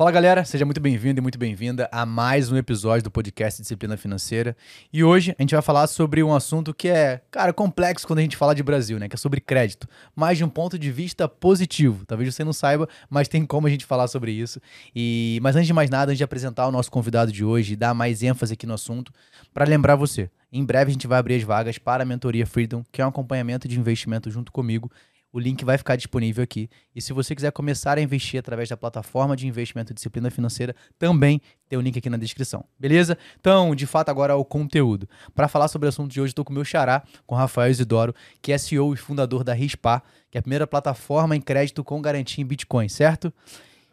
Fala galera, seja muito bem-vindo e muito bem-vinda a mais um episódio do podcast Disciplina Financeira. E hoje a gente vai falar sobre um assunto que é, cara, complexo quando a gente fala de Brasil, né? Que é sobre crédito, mas de um ponto de vista positivo. Talvez você não saiba, mas tem como a gente falar sobre isso. E mas antes de mais nada, antes de apresentar o nosso convidado de hoje e dar mais ênfase aqui no assunto, para lembrar você, em breve a gente vai abrir as vagas para a mentoria Freedom, que é um acompanhamento de investimento junto comigo o link vai ficar disponível aqui. E se você quiser começar a investir através da plataforma de investimento Disciplina Financeira, também tem o link aqui na descrição. Beleza? Então, de fato, agora o conteúdo. Para falar sobre o assunto de hoje, estou com o meu xará, com o Rafael Isidoro, que é CEO e fundador da Rispa, que é a primeira plataforma em crédito com garantia em Bitcoin, certo?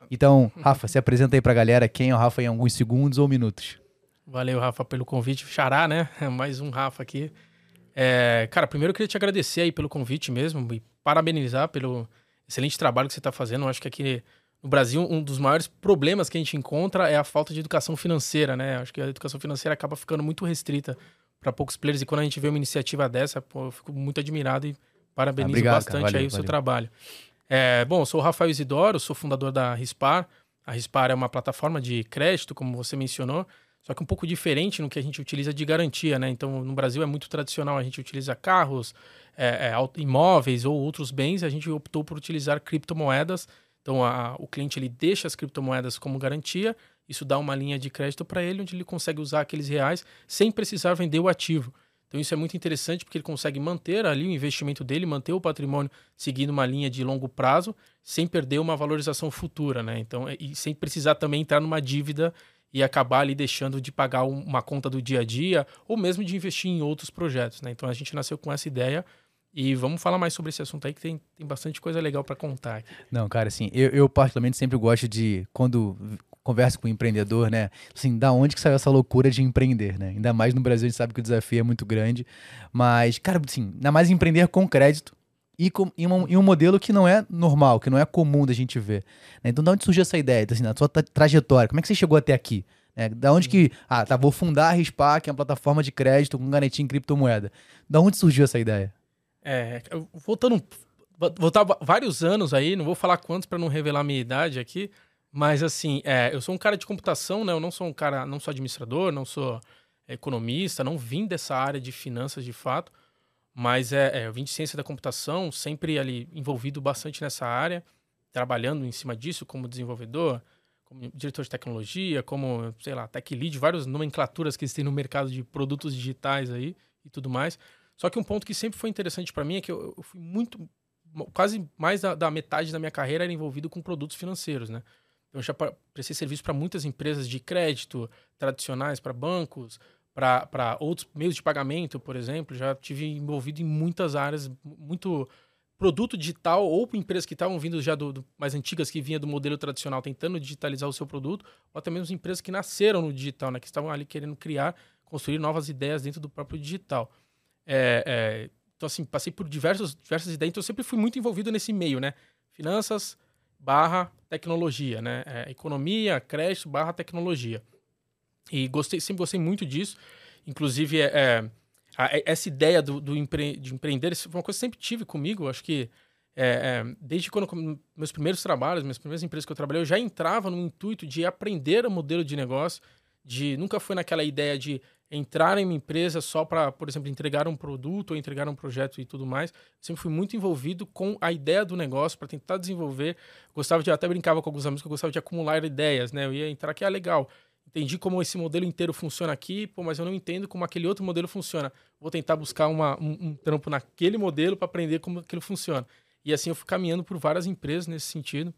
Então, Rafa, se apresenta aí para a galera quem é o Rafa em alguns segundos ou minutos. Valeu, Rafa, pelo convite. Xará, né? Mais um Rafa aqui. É, cara, primeiro eu queria te agradecer aí pelo convite mesmo e parabenizar pelo excelente trabalho que você está fazendo. Eu acho que aqui no Brasil um dos maiores problemas que a gente encontra é a falta de educação financeira, né? Acho que a educação financeira acaba ficando muito restrita para poucos players e quando a gente vê uma iniciativa dessa, pô, eu fico muito admirado e parabenizo Obrigado, bastante valeu, aí o seu trabalho. É, bom, eu sou o Rafael Isidoro, sou fundador da Rispar. A Rispar é uma plataforma de crédito, como você mencionou, só que um pouco diferente no que a gente utiliza de garantia, né? Então, no Brasil é muito tradicional, a gente utiliza carros, é, é, imóveis ou outros bens, a gente optou por utilizar criptomoedas. Então, a, o cliente ele deixa as criptomoedas como garantia, isso dá uma linha de crédito para ele, onde ele consegue usar aqueles reais sem precisar vender o ativo. Então, isso é muito interessante porque ele consegue manter ali o investimento dele, manter o patrimônio seguindo uma linha de longo prazo, sem perder uma valorização futura, né? Então, e sem precisar também entrar numa dívida e acabar ali deixando de pagar uma conta do dia a dia ou mesmo de investir em outros projetos, né? Então a gente nasceu com essa ideia e vamos falar mais sobre esse assunto aí que tem, tem bastante coisa legal para contar. Não, cara, assim, eu, eu particularmente sempre gosto de quando converso com um empreendedor, né? Assim, da onde que saiu essa loucura de empreender, né? Ainda mais no Brasil, a gente sabe que o desafio é muito grande. Mas, cara, assim, ainda mais empreender com crédito e com, em, um, um modelo que não é normal, que não é comum da gente ver. Né? Então, da onde surgiu essa ideia? Então, assim, na sua trajetória, como é que você chegou até aqui? É, da onde que. Ah, tá, vou fundar a Rispar, que é uma plataforma de crédito com garantia em criptomoeda. Da onde surgiu essa ideia? É, voltando. Voltar vários anos aí, não vou falar quantos para não revelar a minha idade aqui, mas assim, é, eu sou um cara de computação, né? Eu não sou um cara, não sou administrador, não sou economista, não vim dessa área de finanças de fato. Mas é, é, eu vim de ciência da computação, sempre ali envolvido bastante nessa área, trabalhando em cima disso como desenvolvedor, como diretor de tecnologia, como, sei lá, tech lead, várias nomenclaturas que existem no mercado de produtos digitais aí e tudo mais. Só que um ponto que sempre foi interessante para mim é que eu, eu, fui muito, quase mais da, da, metade da minha carreira era envolvido com produtos financeiros, né? Eu já prestei serviço para muitas empresas de crédito tradicionais, para bancos, para outros meios de pagamento, por exemplo. Já tive envolvido em muitas áreas, muito produto digital ou empresas que estavam vindo já do, do, mais antigas que vinha do modelo tradicional tentando digitalizar o seu produto, ou até mesmo empresas que nasceram no digital, né, que estavam ali querendo criar, construir novas ideias dentro do próprio digital. É, é, então assim passei por diversos, diversas ideias, então eu sempre fui muito envolvido nesse meio, né, finanças barra tecnologia, né, é, economia, crédito barra tecnologia. E gostei, sempre gostei muito disso. Inclusive, é, é é, essa ideia do, do empre, de empreender foi uma coisa que sempre tive comigo. Acho que é, é, desde quando meus primeiros trabalhos, minhas primeiras empresas que eu trabalhei, eu já entrava no intuito de aprender o modelo de negócio. De nunca foi naquela ideia de entrar em uma empresa só para, por exemplo, entregar um produto ou entregar um projeto e tudo mais. Sempre fui muito envolvido com a ideia do negócio para tentar desenvolver. Gostava de até brincava com alguns amigos que eu gostava de acumular ideias, né? Eu ia entrar aqui, ah, legal entendi como esse modelo inteiro funciona aqui, pô, mas eu não entendo como aquele outro modelo funciona. Vou tentar buscar uma, um, um trampo naquele modelo para aprender como aquilo funciona. E assim eu fui caminhando por várias empresas nesse sentido.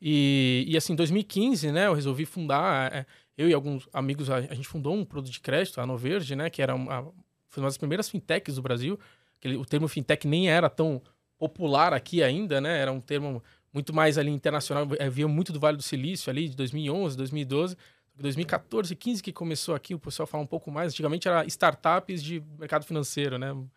E, e assim, em 2015, né, eu resolvi fundar, é, eu e alguns amigos, a, a, gente fundou um produto de crédito, a Noverde, né, que era uma, foi uma das primeiras fintechs do Brasil. Aquele, o termo fintech nem era tão popular aqui ainda, né, era um termo muito mais ali internacional, havia muito do Vale do Silício ali, de 2011, 2012. 2014, 15 que começou aqui, o pessoal fala um pouco mais. Antigamente era startups de mercado financeiro, né? O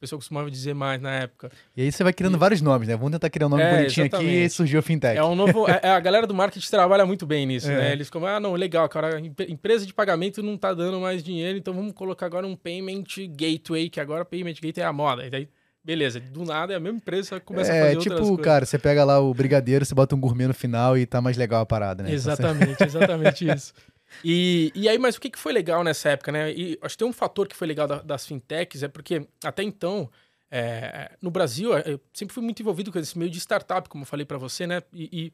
pessoal costumava dizer mais na época. E aí você vai criando e... vários nomes, né? Vamos tentar criar um nome é, bonitinho exatamente. aqui e surgiu a fintech. É um novo. é, é, a galera do marketing trabalha muito bem nisso, é. né? Eles ficam, ah, não, legal, cara, empresa de pagamento não tá dando mais dinheiro, então vamos colocar agora um payment gateway, que agora payment gateway é a moda. E daí beleza, do nada é a mesma empresa, começa é, a fazer tipo, outras coisas. cara, você pega lá o brigadeiro, você bota um gourmet no final e tá mais legal a parada, né? Exatamente, exatamente isso. E, e aí, mas o que, que foi legal nessa época, né? E acho que tem um fator que foi legal da, das fintechs, é porque até então, é, no Brasil, eu sempre fui muito envolvido com esse meio de startup, como eu falei para você, né? E, e,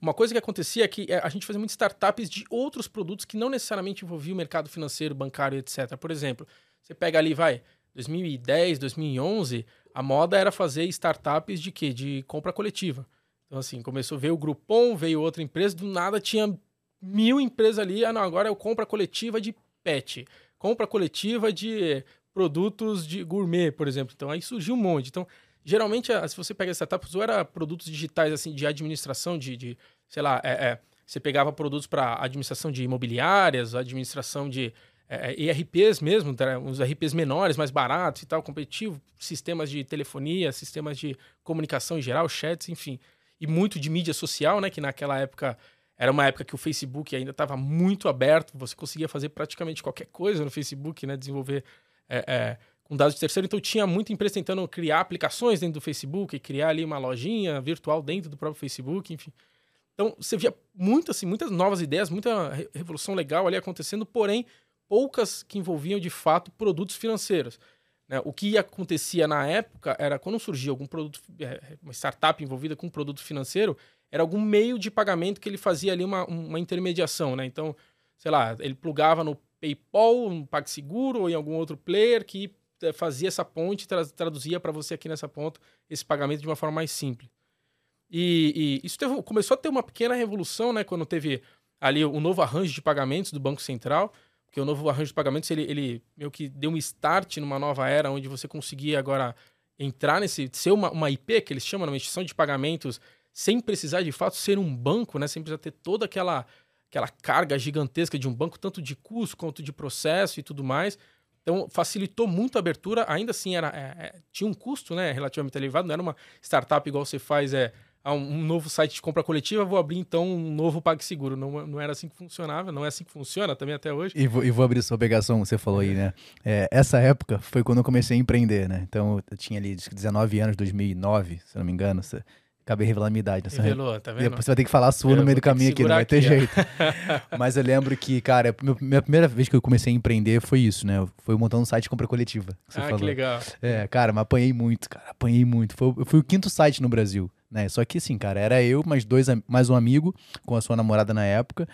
uma coisa que acontecia é que é, a gente fazia muitas startups de outros produtos que não necessariamente envolviam o mercado financeiro, bancário, etc. Por exemplo, você pega ali, vai, 2010, 2011, a moda era fazer startups de quê? De compra coletiva. Então, assim, começou, veio o Groupon, veio outra empresa, do nada tinha mil empresas ali. Ah, não, agora eu compra coletiva de pet, compra coletiva de produtos de gourmet, por exemplo. Então, aí surgiu um monte. Então, geralmente, se você pega startups, ou era produtos digitais, assim, de administração, de, de sei lá, é, é, você pegava produtos para administração de imobiliárias, administração de é, ERPs é, mesmo, uns ERPs menores, mais baratos e tal, competitivo, sistemas de telefonia, sistemas de comunicação em geral, chats, enfim. E muito de mídia social, né? Que naquela época era uma época que o Facebook ainda estava muito aberto, você conseguia fazer praticamente qualquer coisa no Facebook, né? Desenvolver é, é, com dados de terceiro. Então tinha muita empresa tentando criar aplicações dentro do Facebook, criar ali uma lojinha virtual dentro do próprio Facebook, enfim. Então você via muito, assim, muitas novas ideias, muita revolução legal ali acontecendo, porém poucas que envolviam de fato produtos financeiros. Né? O que acontecia na época era quando surgia algum produto, é, uma startup envolvida com um produto financeiro, era algum meio de pagamento que ele fazia ali uma, uma intermediação. Né? Então, sei lá, ele plugava no PayPal, no PagSeguro ou em algum outro player que é, fazia essa ponte, traduzia para você aqui nessa ponta esse pagamento de uma forma mais simples. E, e isso teve, começou a ter uma pequena revolução, né, quando teve ali o novo arranjo de pagamentos do Banco Central, porque o novo arranjo de pagamentos, ele, ele meio que deu um start numa nova era, onde você conseguia agora entrar nesse, ser uma, uma IP, que eles chamam, uma instituição de pagamentos, sem precisar de fato ser um banco, né, sem precisar ter toda aquela, aquela carga gigantesca de um banco, tanto de custo quanto de processo e tudo mais. Então, facilitou muito a abertura, ainda assim era, é, é, tinha um custo né, relativamente elevado, não era uma startup igual você faz é, um, um, novo site de compra coletiva, vou abrir então um novo PagSeguro. Não, não era assim que funcionava, não é assim que funciona também até hoje. E vou, e vou abrir sua obrigação, você falou aí, né? É, essa época foi quando eu comecei a empreender, né? Então eu tinha ali 19 anos, 2009, se não me engano. Você... Acabei revelando a minha idade. Nessa Revelou, tá vendo? Depois você vai ter que falar a sua eu no meio do caminho aqui, não vai ter aqui, jeito. Mas eu lembro que, cara, minha primeira vez que eu comecei a empreender foi isso, né? Foi montando um site de compra coletiva. Que ah, falou. que legal. É, cara, mas apanhei muito, cara. Apanhei muito. Foi, eu fui o quinto site no Brasil né? Só que assim, cara, era eu, mais dois, mais um amigo com a sua namorada na época.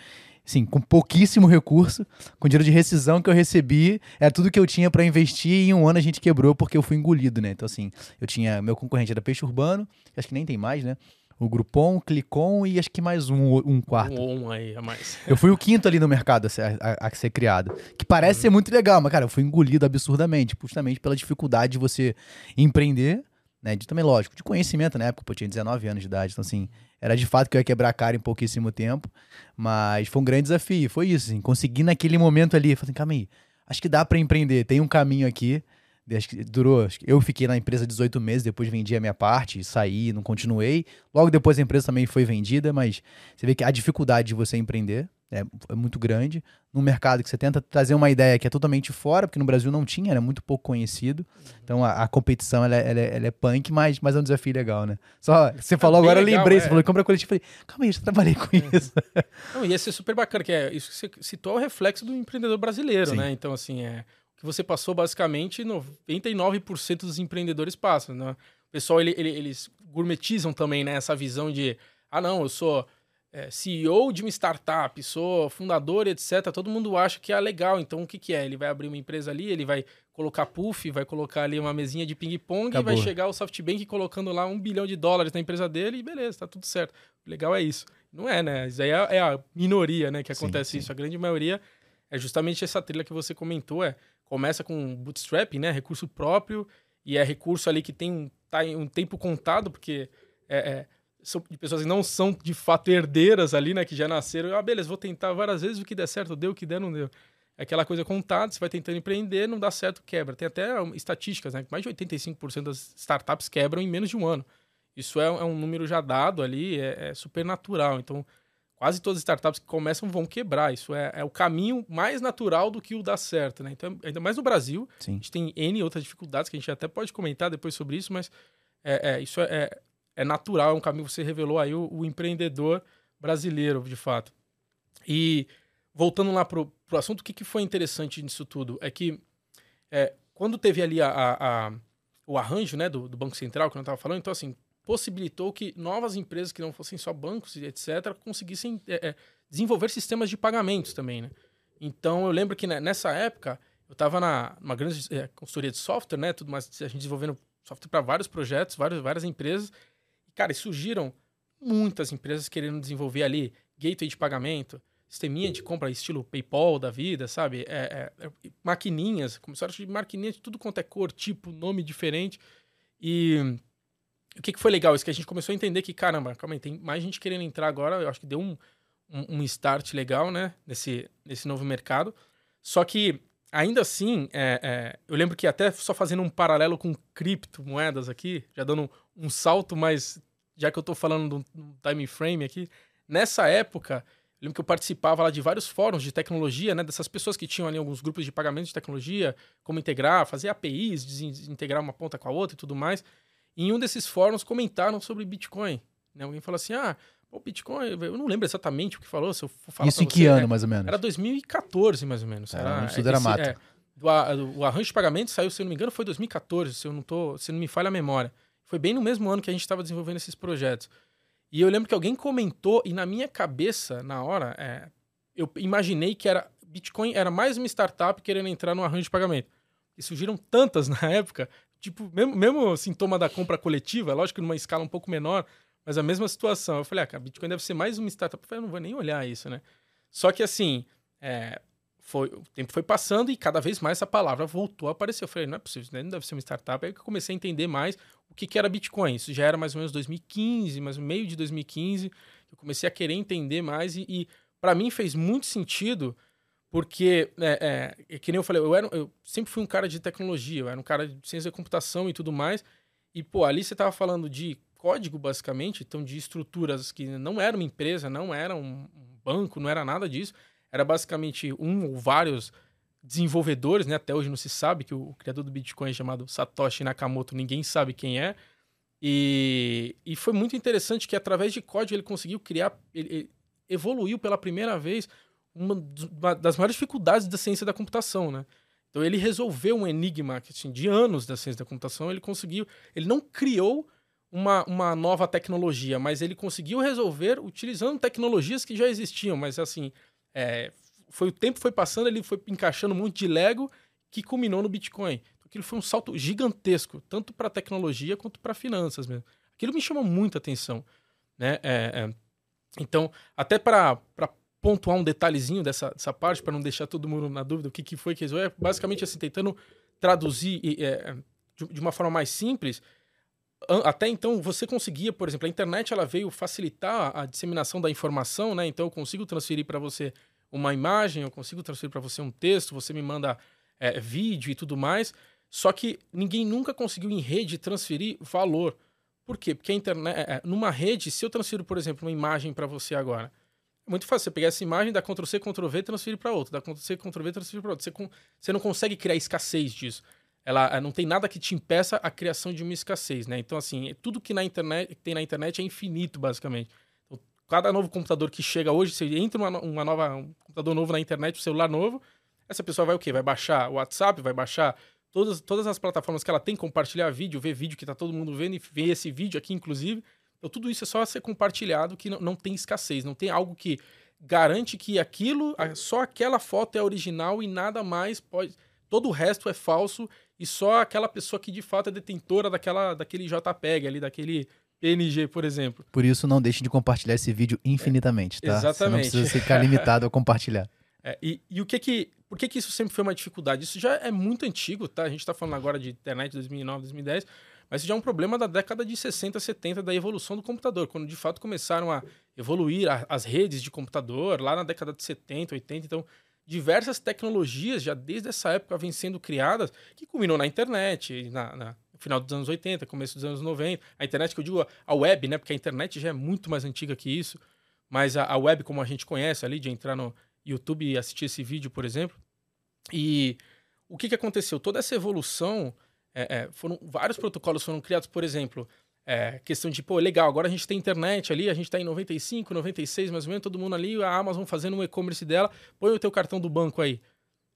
Sim, com pouquíssimo recurso, com dinheiro de rescisão que eu recebi, era tudo que eu tinha para investir e em um ano a gente quebrou porque eu fui engolido, né? Então assim, eu tinha meu concorrente era Peixe Urbano, acho que nem tem mais, né? O Groupon, o Clicon e acho que mais um, um quarto. Um, um aí a mais. Eu fui o quinto ali no mercado a ser, a, a ser criado. Que parece uhum. ser muito legal, mas, cara, eu fui engolido absurdamente, justamente pela dificuldade de você empreender né? De também, lógico, de conhecimento na época, pô, eu tinha 19 anos de idade, então assim, era de fato que eu ia quebrar a cara em pouquíssimo tempo, mas foi um grande desafio, foi isso, assim, consegui naquele momento ali, falei assim, calma aí, acho que dá para empreender, tem um caminho aqui, acho que durou, eu fiquei na empresa 18 meses, depois vendi a minha parte, saí, não continuei, logo depois a empresa também foi vendida, mas você vê que a dificuldade de você empreender, é, é, muito grande. Num mercado que você tenta trazer uma ideia que é totalmente fora, porque no Brasil não tinha, era muito pouco conhecido. Então a, a competição ela, é, ela, é, ela, é punk, mas, mas é um desafio legal, né? Só, você falou agora, legal, eu lembrei, é. você falou compra coletiva, falei, calma aí, eu já trabalhei com é. isso. Não, ia ser super bacana, que é isso que você citou é o reflexo do empreendedor brasileiro, Sim. né? Então, assim, é o que você passou basicamente 99% dos empreendedores passam, né? O pessoal, ele, ele, eles gourmetizam também, né? Essa visão de, ah, não, eu sou é, CEO de uma startup, sou fundador, etc., todo mundo acha que é legal. Então, o que, que é? Ele vai abrir uma empresa ali, ele vai colocar puff, vai colocar ali uma mesinha de ping-pong e vai chegar o SoftBank colocando lá um bilhão de dólares na empresa dele e beleza, tá tudo certo. O legal é isso. Não é, né? Isso aí é, é a minoria, né, que acontece sim, sim. isso. A grande maioria é justamente essa trilha que você comentou, é começa com bootstrap, né, recurso próprio, e é recurso ali que tem um, tá um tempo contado, porque é, é de pessoas que não são de fato herdeiras ali, né? Que já nasceram. Ah, beleza, vou tentar várias vezes, o que der certo deu, o que der não deu. É aquela coisa contada, você vai tentando empreender, não dá certo, quebra. Tem até estatísticas, né? Mais de 85% das startups quebram em menos de um ano. Isso é, é um número já dado ali, é, é super natural. Então, quase todas as startups que começam vão quebrar. Isso é, é o caminho mais natural do que o dar certo, né? Então, ainda mais no Brasil, Sim. a gente tem N outras dificuldades que a gente até pode comentar depois sobre isso, mas é, é, isso é, é, natural, é um caminho que você revelou aí o, o empreendedor brasileiro, de fato. E voltando lá pro, pro assunto, o que, que foi interessante nisso tudo? É que é, quando teve ali a, a, a, o arranjo né, do, do Banco Central, que eu estava falando, então assim, possibilitou que novas empresas que não fossem só bancos etc. conseguissem é, é, desenvolver sistemas de pagamentos também, né? Então eu lembro que né, nessa época eu estava numa grande é, consultoria de software, né? Tudo mais, a gente desenvolvendo software para vários projetos, várias, várias empresas. E, cara, surgiram muitas empresas querendo desenvolver ali gateway de pagamento, sisteminha de compra estilo PayPal da vida, sabe? É, é, é maquininhas, começaram a de maquininhas de tudo quanto é cor, tipo, nome diferente. E o que, que foi legal? Isso que a gente começou a entender que, caramba, calma aí, tem mais gente querendo entrar agora. Eu acho que deu um, um, um start legal, né? Nesse, nesse novo mercado. Só que, ainda assim, é, é, eu lembro que até só fazendo um paralelo com criptomoedas aqui, já dando um, um salto, mas já que eu estou falando de um time frame aqui, nessa época, eu lembro que eu participava lá de vários fóruns de tecnologia, né? Dessas pessoas que tinham ali alguns grupos de pagamento de tecnologia, como integrar, fazer APIs, desintegrar uma ponta com a outra e tudo mais. E em um desses fóruns comentaram sobre Bitcoin. Né? Alguém falou assim: ah, o Bitcoin, eu não lembro exatamente o que falou. Se eu falar Isso em que ano, né? mais ou menos? Era 2014, mais ou menos. Era, era, era mato. É, do, o arranjo de pagamento saiu, se eu não me engano, foi 2014, se eu não tô, se não me falha a memória. Foi bem no mesmo ano que a gente estava desenvolvendo esses projetos. E eu lembro que alguém comentou, e na minha cabeça, na hora, é, eu imaginei que era Bitcoin era mais uma startup querendo entrar no arranjo de pagamento. E surgiram tantas na época tipo, mesmo, mesmo sintoma da compra coletiva, lógico que numa escala um pouco menor, mas a mesma situação. Eu falei, ah, a Bitcoin deve ser mais uma startup. Eu falei, eu não vou nem olhar isso, né? Só que assim, é, foi, o tempo foi passando e cada vez mais essa palavra voltou a aparecer. Eu falei, não é possível, isso não deve ser uma startup. Aí que eu comecei a entender mais o que, que era Bitcoin. Isso já era mais ou menos 2015, mais meio de 2015. Eu comecei a querer entender mais e, e para mim fez muito sentido porque, é, é, que nem eu falei, eu, era, eu sempre fui um cara de tecnologia, eu era um cara de ciência da computação e tudo mais. E, pô, ali você estava falando de código, basicamente, então de estruturas que não era uma empresa, não era um banco, não era nada disso. Era basicamente um ou vários desenvolvedores, né? Até hoje não se sabe que o, o criador do Bitcoin é chamado Satoshi Nakamoto, ninguém sabe quem é. E, e foi muito interessante que através de código ele conseguiu criar, ele, ele evoluiu pela primeira vez uma das maiores dificuldades da ciência da computação, né? Então ele resolveu um enigma assim, de anos da ciência da computação, ele conseguiu, ele não criou uma, uma nova tecnologia, mas ele conseguiu resolver utilizando tecnologias que já existiam, mas assim, é, foi o tempo foi passando, ele foi encaixando um monte de Lego que culminou no Bitcoin. Então, aquilo foi um salto gigantesco, tanto para tecnologia quanto para finanças mesmo. Aquilo me chamou muita atenção, né? É, é, então, até para pontuar um detalhezinho dessa, dessa parte, para não deixar todo mundo na dúvida o que, que foi que resolveu. É basicamente assim, tentando traduzir é, de, de, uma forma mais simples. Até então, você conseguia, por exemplo, a internet ela veio facilitar a disseminação da informação, né? Então, eu consigo transferir para você uma imagem, eu consigo transferir para você um texto, você me manda é, vídeo e tudo mais. Só que ninguém nunca conseguiu em rede transferir valor. Por quê? Porque a internet, é, é, numa rede, se eu transfiro, por exemplo, uma imagem para você agora, muito fácil. Você pegar essa imagem, dá Ctrl C, Ctrl V, transferir para outro. Dá Ctrl C, Ctrl V, transferir para outro. Você, você não consegue criar escassez disso. Ela não tem nada que te impeça a criação de uma escassez, né? Então, assim, tudo que na internet tem na internet é infinito, basicamente. Então, cada novo computador que chega hoje, você entra uma, uma nova, um computador novo na internet, um celular novo, essa pessoa vai o quê? Vai baixar o WhatsApp, vai baixar todas, todas as plataformas que ela tem, compartilhar vídeo, ver vídeo que tá todo mundo vendo e ver esse vídeo aqui, inclusive. Então, tudo isso é só ser compartilhado que não, não tem escassez, não tem algo que garante que aquilo, só aquela foto é original e nada mais pode. Todo o resto é falso e só aquela pessoa que de fato é detentora daquela, daquele JPEG ali, daquele PNG, por exemplo. Por isso, não deixe de compartilhar esse vídeo infinitamente, é, tá? Exatamente. Você não precisa ficar limitado a compartilhar. É, e, e o que que. Por que, que isso sempre foi uma dificuldade? Isso já é muito antigo, tá? A gente está falando agora de internet 2009, 2010, mas isso já é um problema da década de 60, 70 da evolução do computador, quando de fato começaram a evoluir a, as redes de computador, lá na década de 70, 80. Então, diversas tecnologias já desde essa época vêm sendo criadas, que culminou na internet, na, na, no final dos anos 80, começo dos anos 90. A internet que eu digo, a web, né? Porque a internet já é muito mais antiga que isso. mais a, a web como a gente conhece ali, de entrar no YouTube e assistir esse vídeo, por exemplo. E o que, que aconteceu? Toda essa evolução, é, é, foram vários protocolos foram criados, por exemplo, é, questão de, pô, legal, agora a gente tem internet ali, a gente está em 95, 96 mais ou menos, todo mundo ali, a Amazon fazendo um e-commerce dela, põe o teu cartão do banco aí.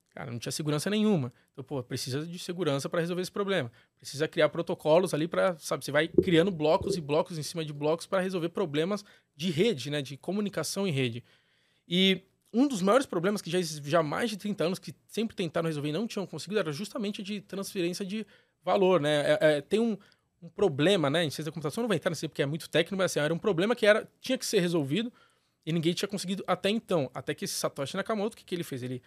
Cara, não tinha segurança nenhuma. Então, pô, precisa de segurança para resolver esse problema. Precisa criar protocolos ali para, sabe, você vai criando blocos e blocos em cima de blocos para resolver problemas de rede, né, de comunicação em rede. E um dos maiores problemas que já, já há mais de 30 anos que sempre tentaram resolver e não tinham conseguido era justamente de transferência de valor, né? É, é, tem um, um, problema, né? Em ciência da computação não vai entrar nesse porque é muito técnico, mas assim, era um problema que era, tinha que ser resolvido e ninguém tinha conseguido até então. Até que esse Satoshi Nakamoto, o que, que ele fez? Ele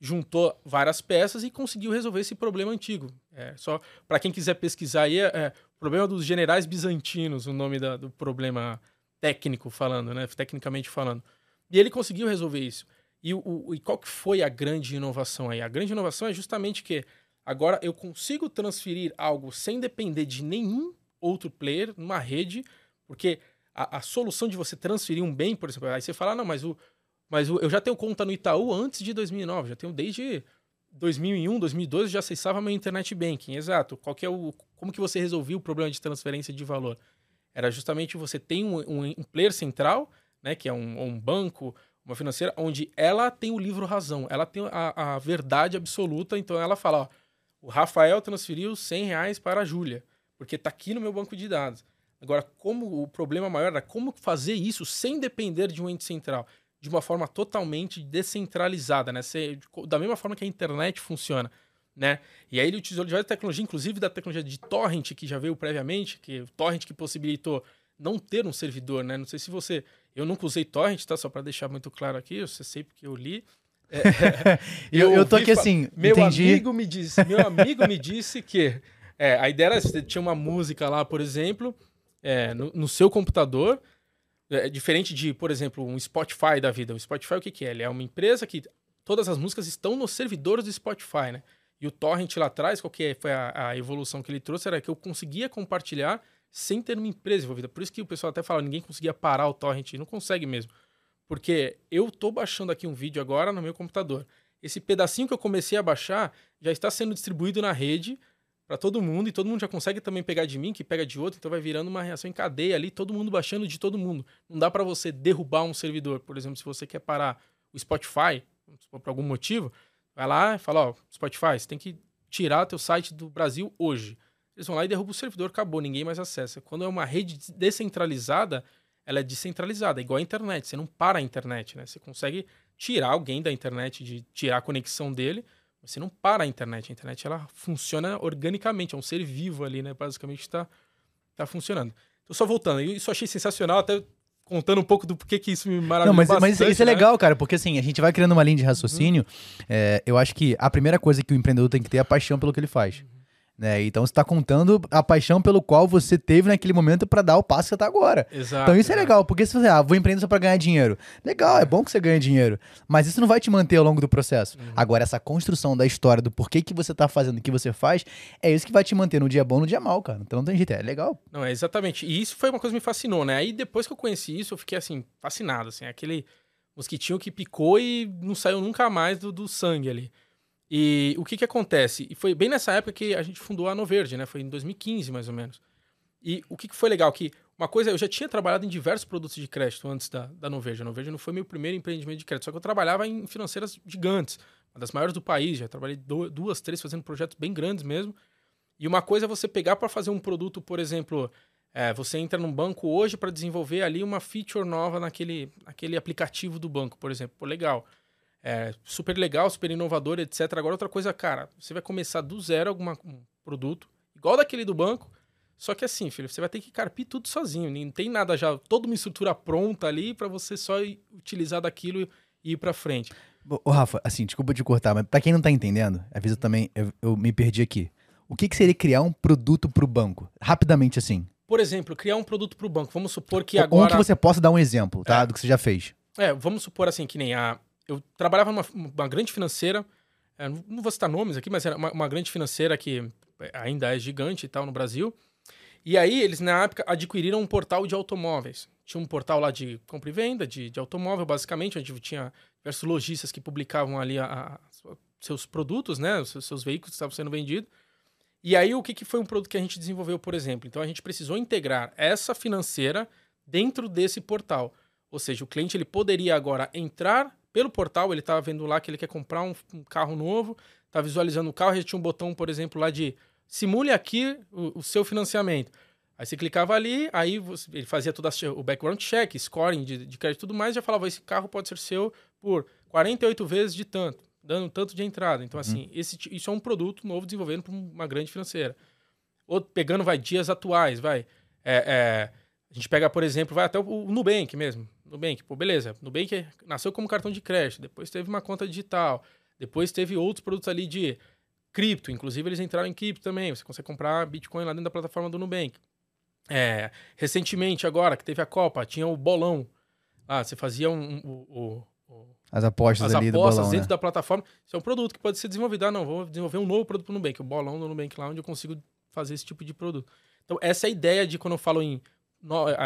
juntou várias peças e conseguiu resolver esse problema antigo. É, só para quem quiser pesquisar aí, é, é, problema dos generais bizantinos, o nome da, do problema técnico falando, né? Tecnicamente falando. E ele conseguiu resolver isso. E, o, e qual que foi a grande inovação aí? A grande inovação é justamente que agora eu consigo transferir algo sem depender de nenhum outro player numa rede, porque a, a solução de você transferir um bem, por exemplo, aí você fala, ah, não, mas, o, mas o, eu já tenho conta no Itaú antes de 2009, já tenho desde 2001, 2012 já acessava meu internet banking, exato. Qual que é o, como que você resolveu o problema de transferência de valor? Era justamente você tem um, um, um player central, né, que é um, um banco, uma financeira, onde ela tem o livro razão, ela tem a, a verdade absoluta, então ela fala, ó, o Rafael transferiu 100 reais para a Júlia, porque está aqui no meu banco de dados. Agora, como o problema maior era como fazer isso sem depender de um ente central, de uma forma totalmente descentralizada, né? Da mesma forma que a internet funciona, né? E aí ele utilizou diversas tecnologias, inclusive da tecnologia de torrent que já veio previamente, que o torrent que possibilitou não ter um servidor, né? Não sei se você eu nunca usei torrent, tá? Só para deixar muito claro aqui, eu sei porque eu li. É, eu, eu, tô aqui assim, meu entendi. amigo me disse, meu amigo me disse que é, a ideia era tinha uma música lá, por exemplo, é, no, no, seu computador, é, diferente de, por exemplo, um Spotify da vida. O Spotify o que, que é? Ele é uma empresa que todas as músicas estão nos servidores do Spotify, né? E o torrent lá atrás, qual que é, foi a, a evolução que ele trouxe era que eu conseguia compartilhar sem ter uma empresa envolvida. Por isso que o pessoal até fala, ninguém conseguia parar o torrent, não consegue mesmo. Porque eu tô baixando aqui um vídeo agora no meu computador. Esse pedacinho que eu comecei a baixar já está sendo distribuído na rede para todo mundo e todo mundo já consegue também pegar de mim, que pega de outro, então vai virando uma reação em cadeia ali, todo mundo baixando de todo mundo. Não dá para você derrubar um servidor, por exemplo, se você quer parar o Spotify, por algum motivo, vai lá e fala, ó, Spotify, você tem que tirar teu site do Brasil hoje. Eles vão lá e derrubam o servidor, acabou, ninguém mais acessa. Quando é uma rede descentralizada, ela é descentralizada, igual a internet. Você não para a internet, né? Você consegue tirar alguém da internet, de tirar a conexão dele, mas você não para a internet. A internet ela funciona organicamente, é um ser vivo ali, né? Basicamente está tá funcionando. Então, só voltando, isso eu achei sensacional, até contando um pouco do porquê que isso me maravilhou Não, mas, bastante, mas isso é né? legal, cara, porque assim, a gente vai criando uma linha de raciocínio. Uhum. É, eu acho que a primeira coisa que o empreendedor tem que ter é a paixão pelo que ele faz. Uhum. Né? Então você está contando a paixão pelo qual você teve naquele momento para dar o passo que você tá agora. Exato, então isso é legal, porque se você, ah, vou empreender só para ganhar dinheiro. Legal, é bom que você ganhe dinheiro, mas isso não vai te manter ao longo do processo. Uhum. Agora essa construção da história do porquê que você está fazendo o que você faz, é isso que vai te manter no dia bom, no dia mal, cara. Então não tem jeito, é legal. Não, é exatamente. E isso foi uma coisa que me fascinou, né? Aí depois que eu conheci isso, eu fiquei assim fascinado, assim, aquele mosquitinho que picou e não saiu nunca mais do, do sangue ali. E o que que acontece? E foi bem nessa época que a gente fundou a Noverde, né? Foi em 2015, mais ou menos. E o que, que foi legal? Que uma coisa, eu já tinha trabalhado em diversos produtos de crédito antes da, da Noverde. A Noverde não foi meu primeiro empreendimento de crédito, só que eu trabalhava em financeiras gigantes, uma das maiores do país. Já trabalhei duas, três fazendo projetos bem grandes mesmo. E uma coisa é você pegar para fazer um produto, por exemplo, é, você entra num banco hoje para desenvolver ali uma feature nova naquele, naquele aplicativo do banco, por exemplo. Pô, legal é, super legal, super inovador, etc. Agora, outra coisa, cara, você vai começar do zero algum um produto, igual daquele do banco, só que assim, filho, você vai ter que carpir tudo sozinho. Não tem nada já, toda uma estrutura pronta ali para você só utilizar daquilo e ir para frente. Ô, Rafa, assim, desculpa te cortar, mas pra quem não tá entendendo, às vezes eu também eu, eu me perdi aqui. O que, que seria criar um produto pro banco? Rapidamente assim. Por exemplo, criar um produto pro banco. Vamos supor que agora. Ou que você possa dar um exemplo, tá? É. Do que você já fez. É, vamos supor assim, que nem a, eu trabalhava numa uma grande financeira, é, não vou citar nomes aqui, mas era uma, uma, grande financeira que ainda é gigante e tal no Brasil. E aí, eles, na época, adquiriram um portal de automóveis. Tinha um portal lá de compra e venda de, de automóvel, basicamente, onde tinha diversos lojistas que publicavam ali a, a, seus produtos, né? Os seus, seus veículos que estavam sendo vendidos. E aí, o que, que foi um produto que a gente desenvolveu, por exemplo? Então, a gente precisou integrar essa financeira dentro desse portal. Ou seja, o cliente ele poderia agora entrar pelo portal, ele estava vendo lá que ele quer comprar um, um carro novo, está visualizando o carro, e tinha um botão, por exemplo, lá de simule aqui o, o seu financiamento. Aí você clicava ali, aí você, ele fazia todo o background check, scoring de, de crédito e tudo mais, já falava, esse carro pode ser seu por 48 vezes de tanto, dando tanto de entrada. Então, assim, uhum. esse, isso é um produto novo desenvolvendo para uma grande financeira. Ou pegando, vai, dias atuais, vai. É, é, a gente pega, por exemplo, vai até o, o Nubank mesmo. Nubank, pô, beleza. Nubank nasceu como cartão de crédito, depois teve uma conta digital, depois teve outros produtos ali de cripto, inclusive eles entraram em cripto também. Você consegue comprar Bitcoin lá dentro da plataforma do Nubank. É, recentemente, agora que teve a Copa, tinha o bolão. Ah, você fazia um, um, um, as apostas as ali apostas do bolão, dentro né? da plataforma. Isso é um produto que pode ser desenvolvido. Ah, não, vou desenvolver um novo produto para o Nubank, o bolão do Nubank lá, onde eu consigo fazer esse tipo de produto. Então, essa é a ideia de quando eu falo em.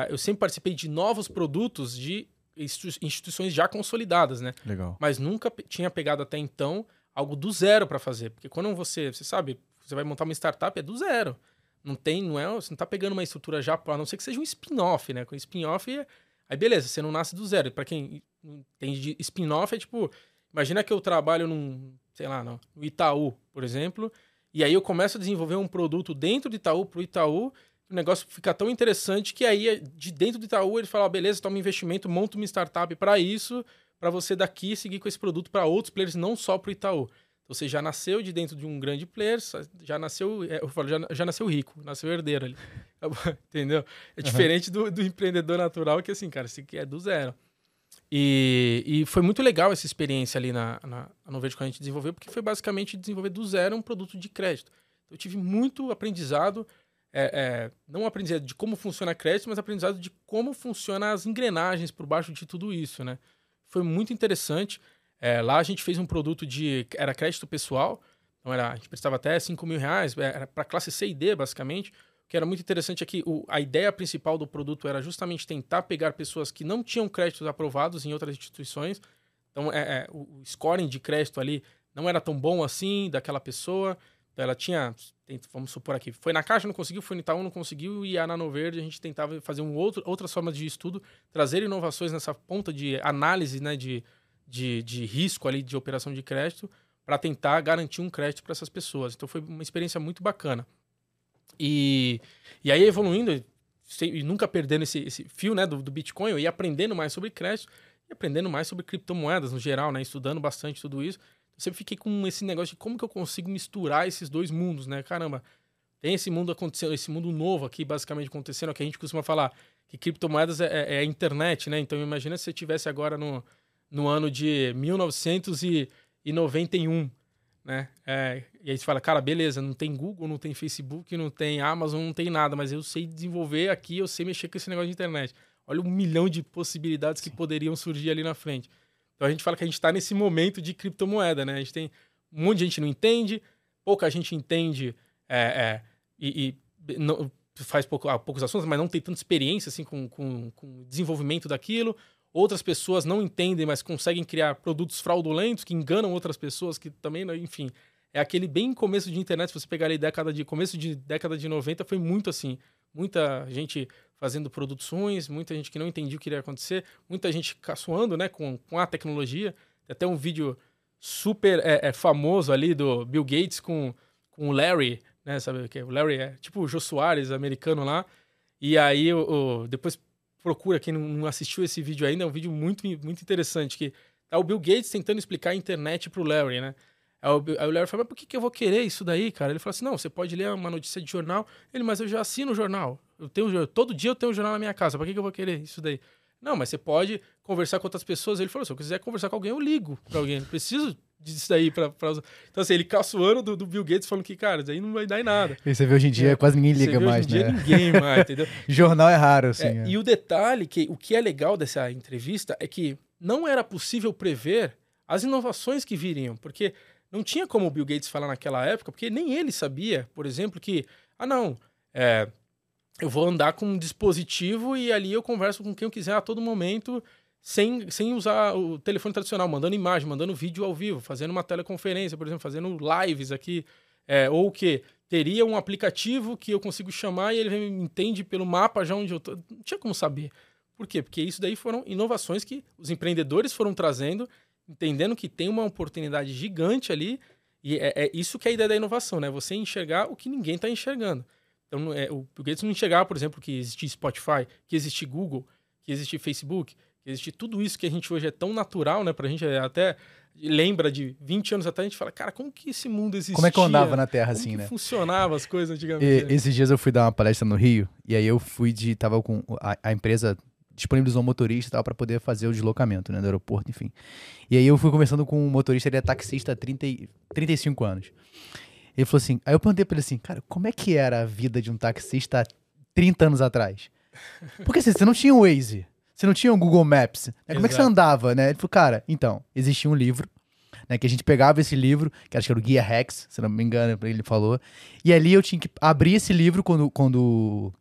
Eu sempre participei de novos produtos de instituições já consolidadas, né? Legal. Mas nunca tinha pegado até então algo do zero para fazer. Porque quando você, você sabe, você vai montar uma startup, é do zero. Não tem, não é, você não tá pegando uma estrutura já, a não ser que seja um spin-off, né? Com spin-off, aí beleza, você não nasce do zero. Para quem entende de spin-off, é tipo, imagina que eu trabalho num, sei lá, no Itaú, por exemplo, e aí eu começo a desenvolver um produto dentro do Itaú pro Itaú, o negócio fica tão interessante que aí de dentro do Itaú ele fala, ah, beleza, toma um investimento, monta uma startup para isso, para você daqui seguir com esse produto para outros players, não só para o Itaú. Então, você já nasceu de dentro de um grande player, já nasceu, é, eu falo, já, já nasceu rico, nasceu herdeiro ali. Entendeu? É diferente uhum. do, do, empreendedor natural, que assim, cara, aqui é do zero. E, e foi muito legal essa experiência ali na, na, no Verde que a gente desenvolveu, porque foi basicamente desenvolver do zero um produto de crédito. Então, eu tive muito aprendizado, é, é, não aprendizado de como funciona crédito, mas aprendizado de como funcionam as engrenagens por baixo de tudo isso, né? foi muito interessante. É, lá a gente fez um produto de. Era crédito pessoal, então era, a gente prestava até 5 mil reais, é, era para classe C e D, basicamente. O que era muito interessante é que o, a ideia principal do produto era justamente tentar pegar pessoas que não tinham créditos aprovados em outras instituições. Então, é, é, o scoring de crédito ali não era tão bom assim daquela pessoa. Então, ela tinha, vamos supor aqui, foi na Caixa, não conseguiu, foi no Itaú, não conseguiu, e a Nano Verde a gente tentava fazer um outro, outras formas de estudo, trazer inovações nessa ponta de análise né, de, de, de risco ali de operação de crédito para tentar garantir um crédito para essas pessoas. Então foi uma experiência muito bacana. E, e aí evoluindo, e nunca perdendo esse, esse fio né, do, do Bitcoin, ia aprendendo mais sobre crédito e aprendendo mais sobre criptomoedas no geral, né, estudando bastante tudo isso sempre fiquei com esse negócio de como que eu consigo misturar esses dois mundos, né? Caramba, tem esse mundo acontecendo, esse mundo novo aqui basicamente acontecendo, que a gente costuma falar que criptomoedas é, é, é a internet, né? Então imagina se você tivesse agora no, no ano de 1991, né? É, e aí você fala, cara, beleza, não tem Google, não tem Facebook, não tem Amazon, não tem nada, mas eu sei desenvolver aqui, eu sei mexer com esse negócio de internet. Olha um milhão de possibilidades Sim. que poderiam surgir ali na frente. Então a gente fala que a gente está nesse momento de criptomoeda, né? A gente tem um monte de gente não entende, pouca gente entende é, é, e, e não, faz pouco, ah, poucos assuntos, mas não tem tanta experiência assim com, com, com desenvolvimento daquilo. Outras pessoas não entendem, mas conseguem criar produtos fraudulentos que enganam outras pessoas, que também, enfim, é aquele bem começo de internet. Se você pegar ali década de começo de década de 90, foi muito assim. Muita gente fazendo produções, muita gente que não entendia o que iria acontecer, muita gente caçoando né, com, com a tecnologia. Tem até um vídeo super é, é, famoso ali do Bill Gates com, com o Larry, né? Sabe o que? O Larry é tipo o Jô Soares, americano lá. E aí, o, o, depois procura quem não assistiu esse vídeo ainda, é um vídeo muito, muito interessante, que tá o Bill Gates tentando explicar a internet pro Larry, né? Aí o, aí o Larry fala, mas por que, que eu vou querer isso daí, cara? Ele fala assim, não, você pode ler uma notícia de jornal. Ele, mas eu já assino o jornal. Eu tenho, todo dia eu tenho um jornal na minha casa, por que, que eu vou querer isso daí? Não, mas você pode conversar com outras pessoas. Ele falou, se eu quiser conversar com alguém, eu ligo pra alguém. Não preciso disso daí pra, pra. Então, assim, ele caçoando do, do Bill Gates falando que, cara, daí não vai dar em nada. E você vê hoje em dia, é. quase ninguém liga mais, hoje em né? Dia, ninguém mais, entendeu? Jornal é raro, assim. É, é. E o detalhe, que o que é legal dessa entrevista é que não era possível prever as inovações que viriam, porque não tinha como o Bill Gates falar naquela época, porque nem ele sabia, por exemplo, que, ah, não, é, eu vou andar com um dispositivo e ali eu converso com quem eu quiser a todo momento, sem, sem usar o telefone tradicional, mandando imagem, mandando vídeo ao vivo, fazendo uma teleconferência, por exemplo, fazendo lives aqui. É, ou o que teria um aplicativo que eu consigo chamar e ele me entende pelo mapa já onde eu tô. Não tinha como saber. Por quê? Porque isso daí foram inovações que os empreendedores foram trazendo, entendendo que tem uma oportunidade gigante ali. E é, é isso que é a ideia da inovação, né? Você enxergar o que ninguém está enxergando. Então, é, o Gates não enxergava, por exemplo, que existia Spotify, que existia Google, que existia Facebook, que existia tudo isso que a gente hoje é tão natural, né? Pra gente é até lembra de 20 anos atrás, a gente fala, cara, como que esse mundo existia? Como é que eu andava na Terra como assim, né? funcionava as coisas antigamente. E, né? Esses dias eu fui dar uma palestra no Rio, e aí eu fui de. Tava com. A, a empresa disponibilizou um motorista e tal para poder fazer o deslocamento, né? Do aeroporto, enfim. E aí eu fui conversando com um motorista, ele é taxista há 30, 35 anos. Ele falou assim, aí eu perguntei pra ele assim, cara, como é que era a vida de um taxista há 30 anos atrás? Porque assim, você não tinha o Waze, você não tinha o Google Maps, né? como é que você andava, né? Ele falou, cara, então, existia um livro, né, que a gente pegava esse livro, que acho que era o Guia Rex, se não me engano, ele falou, e ali eu tinha que abrir esse livro quando, quando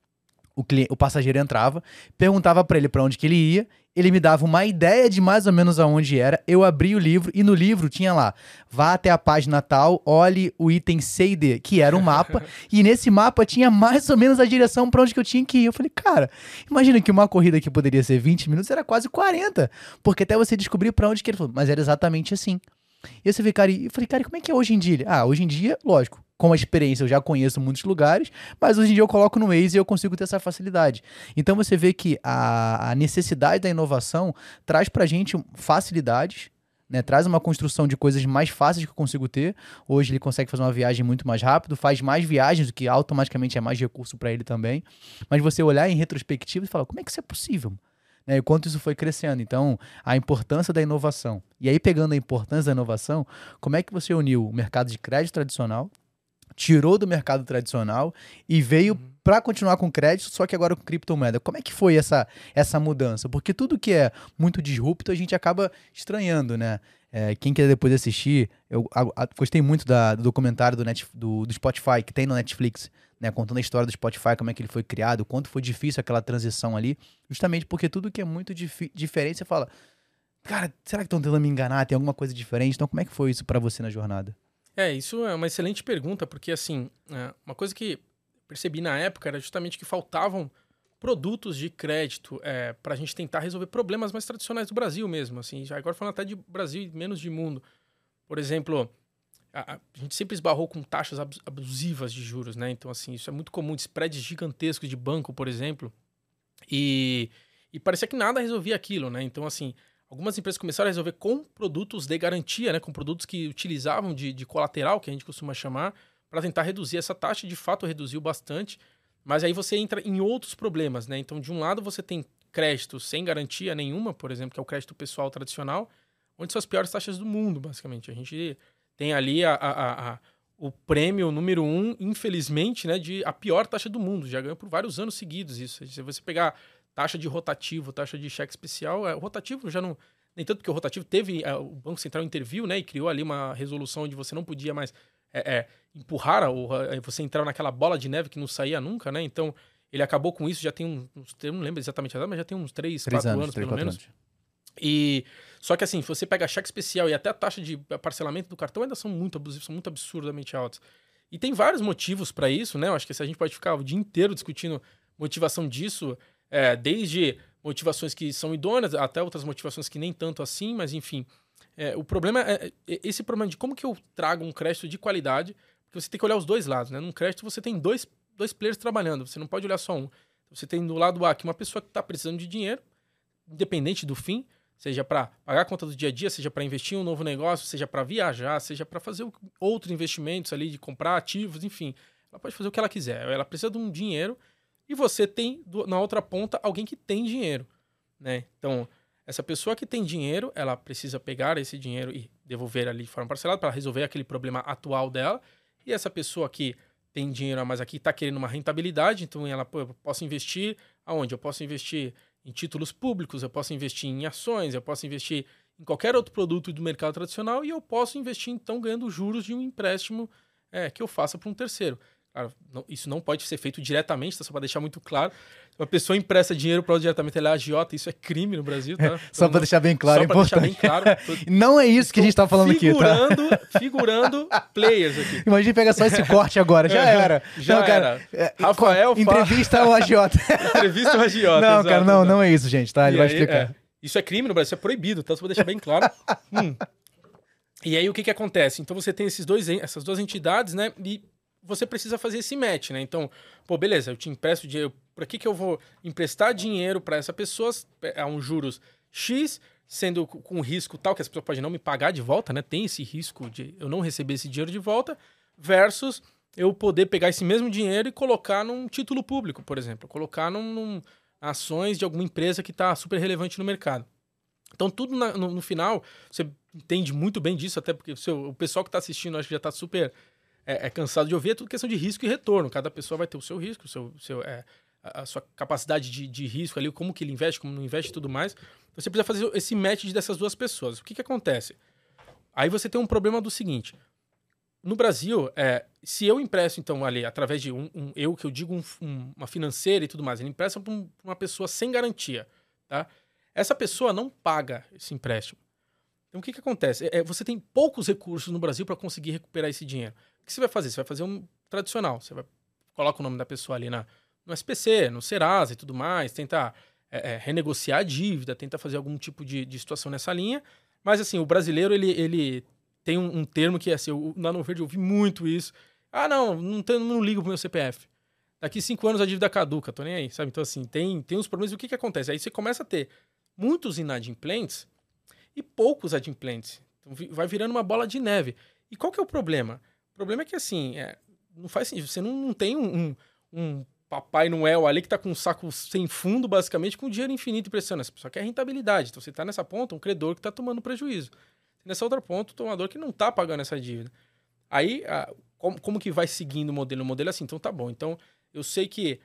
o, cliente, o passageiro entrava, perguntava para ele para onde que ele ia, ele me dava uma ideia de mais ou menos aonde era, eu abri o livro e no livro tinha lá, vá até a página tal, olhe o item C e D, que era um mapa, e nesse mapa tinha mais ou menos a direção para onde que eu tinha que ir. Eu falei, cara, imagina que uma corrida que poderia ser 20 minutos era quase 40, porque até você descobrir para onde que ele falou, mas era exatamente assim. E você vê, cara, e eu falei, cara, como é que é hoje em dia? Ah, hoje em dia, lógico, com a experiência eu já conheço muitos lugares, mas hoje em dia eu coloco no Waze e eu consigo ter essa facilidade. Então você vê que a, a necessidade da inovação traz pra gente facilidades, né, traz uma construção de coisas mais fáceis que eu consigo ter. Hoje ele consegue fazer uma viagem muito mais rápido, faz mais viagens, o que automaticamente é mais recurso para ele também. Mas você olhar em retrospectiva e falar, como é que isso é possível? né, e quanto isso foi crescendo. Então, a importância da inovação. E aí, pegando a importância da inovação, como é que você uniu o mercado de crédito tradicional, tirou do mercado tradicional e veio uhum. para continuar com crédito, só que agora com criptomoeda. Como é que foi essa, essa mudança? Porque tudo que é muito disrupto a gente acaba estranhando, né? É, quem quer depois assistir, eu a, a, gostei muito da, do documentário do, Net, do, do Spotify, que tem no Netflix, né, contando a história do Spotify, como é que ele foi criado, quanto foi difícil aquela transição ali, justamente porque tudo que é muito dif diferente, você fala, cara, será que estão tentando me enganar? Tem alguma coisa diferente? Então, como é que foi isso para você na jornada? É, isso é uma excelente pergunta, porque assim, é, uma coisa que percebi na época era justamente que faltavam produtos de crédito é, para a gente tentar resolver problemas mais tradicionais do Brasil mesmo, assim, já agora falando até de Brasil e menos de mundo. Por exemplo, a, a, gente sempre esbarrou com taxas abusivas de juros, né? Então, assim, isso é muito comum, spreads gigantescos de banco, por exemplo. E, e parecia que nada resolvia aquilo, né? Então, assim, algumas empresas começaram a resolver com produtos de garantia, né? Com produtos que utilizavam de, de colateral, que a gente costuma chamar, para tentar reduzir essa taxa. De fato, reduziu bastante. Mas aí você entra em outros problemas, né? Então, de um lado, você tem crédito sem garantia nenhuma, por exemplo, que é o crédito pessoal tradicional, onde são as piores taxas do mundo, basicamente. A gente tem ali a, a, a, o prêmio número um, infelizmente, né, de a pior taxa do mundo. Já ganhou por vários anos seguidos isso. Se você pegar taxa de rotativo, taxa de cheque especial, é, o rotativo já não. Nem tanto porque o rotativo teve. É, o Banco Central interviu, né? E criou ali uma resolução onde você não podia mais é, é, empurrar, ou você entrar naquela bola de neve que não saía nunca, né? Então, ele acabou com isso já tem uns. Eu não lembro exatamente a data, mas já tem uns 3, 4 anos, anos 3, pelo menos. Anos. E só que assim, se você pega cheque especial e até a taxa de parcelamento do cartão ainda são muito abusivas, são muito absurdamente altas. E tem vários motivos para isso, né? Eu acho que se a gente pode ficar o dia inteiro discutindo motivação disso, é, desde motivações que são idôneas até outras motivações que nem tanto assim, mas enfim. É, o problema é, é esse problema de como que eu trago um crédito de qualidade, porque você tem que olhar os dois lados, né? Num crédito você tem dois, dois players trabalhando, você não pode olhar só um. Você tem do lado A aqui uma pessoa que está precisando de dinheiro, independente do fim, seja para pagar a conta do dia a dia, seja para investir em um novo negócio, seja para viajar, seja para fazer outros investimentos ali, de comprar ativos, enfim. Ela pode fazer o que ela quiser. Ela precisa de um dinheiro e você tem na outra ponta alguém que tem dinheiro, né? Então, essa pessoa que tem dinheiro, ela precisa pegar esse dinheiro e devolver ali de forma parcelada para resolver aquele problema atual dela. E essa pessoa que tem dinheiro a mais aqui está querendo uma rentabilidade, então ela, pô, eu posso investir aonde? Eu posso investir em títulos públicos, eu posso investir em ações, eu posso investir em qualquer outro produto do mercado tradicional e eu posso investir, então, ganhando juros de um empréstimo é, que eu faça para um terceiro. Cara, não, isso não pode ser feito diretamente, tá? só para deixar muito claro. Uma pessoa empresta dinheiro para diretamente, ela é agiota, isso é crime no Brasil, tá? só para deixar bem claro, só é importante. Bem claro, tô... não é isso que a gente tá falando aqui, tá? Figurando players aqui. Imagina pegar só esse corte agora, já era. Já não, cara, era. É, Rafael Entrevista ao agiota. entrevista ao agiota, Não, exato, cara, não, não é isso, gente, tá? Ele e vai aí, explicar. É, isso é crime no Brasil, é proibido, tá? Só para deixar bem claro. hum. E aí o que que acontece? Então você tem esses dois, essas duas entidades, né? E você precisa fazer esse match, né? Então, pô, beleza, eu te empresto dinheiro. Para que, que eu vou emprestar dinheiro para essa pessoa a um juros X, sendo com risco tal, que essa pessoa pode não me pagar de volta, né? Tem esse risco de eu não receber esse dinheiro de volta, versus eu poder pegar esse mesmo dinheiro e colocar num título público, por exemplo, colocar num, num ações de alguma empresa que está super relevante no mercado. Então, tudo na, no, no, final, você entende muito bem disso, até porque o, seu, o pessoal que está assistindo acho que já está super é, é, cansado de ouvir, é tudo questão de risco e retorno. Cada pessoa vai ter o seu risco, o seu, seu, é, a sua capacidade de, de risco ali, como que ele investe, como não investe e tudo mais. Você precisa fazer esse match dessas duas pessoas. O que, que acontece? Aí você tem um problema do seguinte. No Brasil, é, se eu empresto, então, ali, através de um, um eu, que eu digo um, um, uma financeira e tudo mais, ele empresta para uma pessoa sem garantia, tá? Essa pessoa não paga esse empréstimo. Então, o que, que acontece? É, é você tem poucos recursos no Brasil para conseguir recuperar esse dinheiro que você vai fazer? Você vai fazer um tradicional. Você vai coloca o nome da pessoa ali na, no SPC, no Serasa e tudo mais, tenta é, é, renegociar a dívida, tenta fazer algum tipo de, de, situação nessa linha. Mas, assim, o brasileiro, ele, ele tem um, um termo que, assim, eu, na No Verde eu ouvi muito isso. Ah, não, não, tenho, não ligo pro meu CPF. Daqui cinco anos a dívida caduca, tô nem aí, sabe? Então, assim, tem, tem uns problemas. O que que acontece? Aí você começa a ter muitos inadimplentes e poucos adimplentes. Então, vai virando uma bola de neve. E qual que é o problema? O problema é que, assim, é, não faz sentido. Você não, não tem um, um, um, Papai Noel ali que tá com um saco sem fundo, basicamente, com dinheiro infinito impressionante. Essa pessoa quer rentabilidade. Então, você tá nessa ponta, um credor que tá tomando prejuízo. Nessa outra ponta, o tomador que não tá pagando essa dívida. Aí, a, como, como que vai seguindo o modelo? O modelo é assim, então tá bom. Então, eu sei que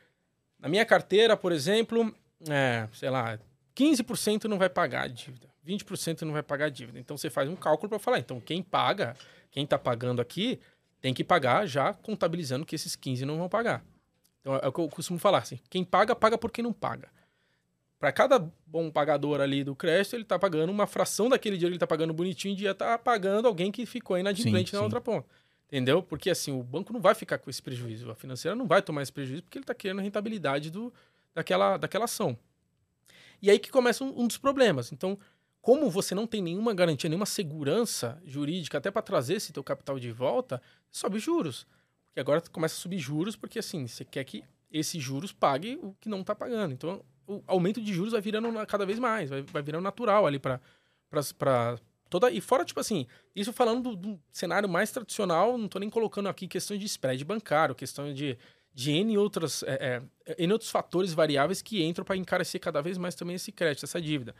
na minha carteira, por exemplo, é, sei lá, 15% não vai pagar a dívida, 20% não vai pagar a dívida. Então, você faz um cálculo para falar, então, quem paga, quem tá pagando aqui, tem que pagar já contabilizando que esses 15 não vão pagar. Então é o que eu costumo falar assim: quem paga, paga por quem não paga. Para cada bom pagador ali do crédito, ele está pagando uma fração daquele dinheiro, ele está pagando bonitinho, e dia tá pagando alguém que ficou inadimplente sim, na sim. outra ponta. Entendeu? Porque assim, o banco não vai ficar com esse prejuízo, a financeira não vai tomar esse prejuízo porque ele está querendo a rentabilidade do, daquela, daquela ação. E aí que começa um, um dos problemas. Então, como você não tem nenhuma garantia, nenhuma segurança jurídica até para trazer esse teu capital de volta, sobe juros. Porque agora começa a subir juros, porque assim, você quer que esses juros pague o que não está pagando. Então, o aumento de juros vai virando cada vez mais, vai, vai virando natural ali para toda. E fora, tipo assim, isso falando do, do, cenário mais tradicional, não estou nem colocando aqui questões de spread bancário, questão de, de N, outras, é, é, N outros fatores variáveis que entram para encarecer cada vez mais também esse crédito, essa dívida.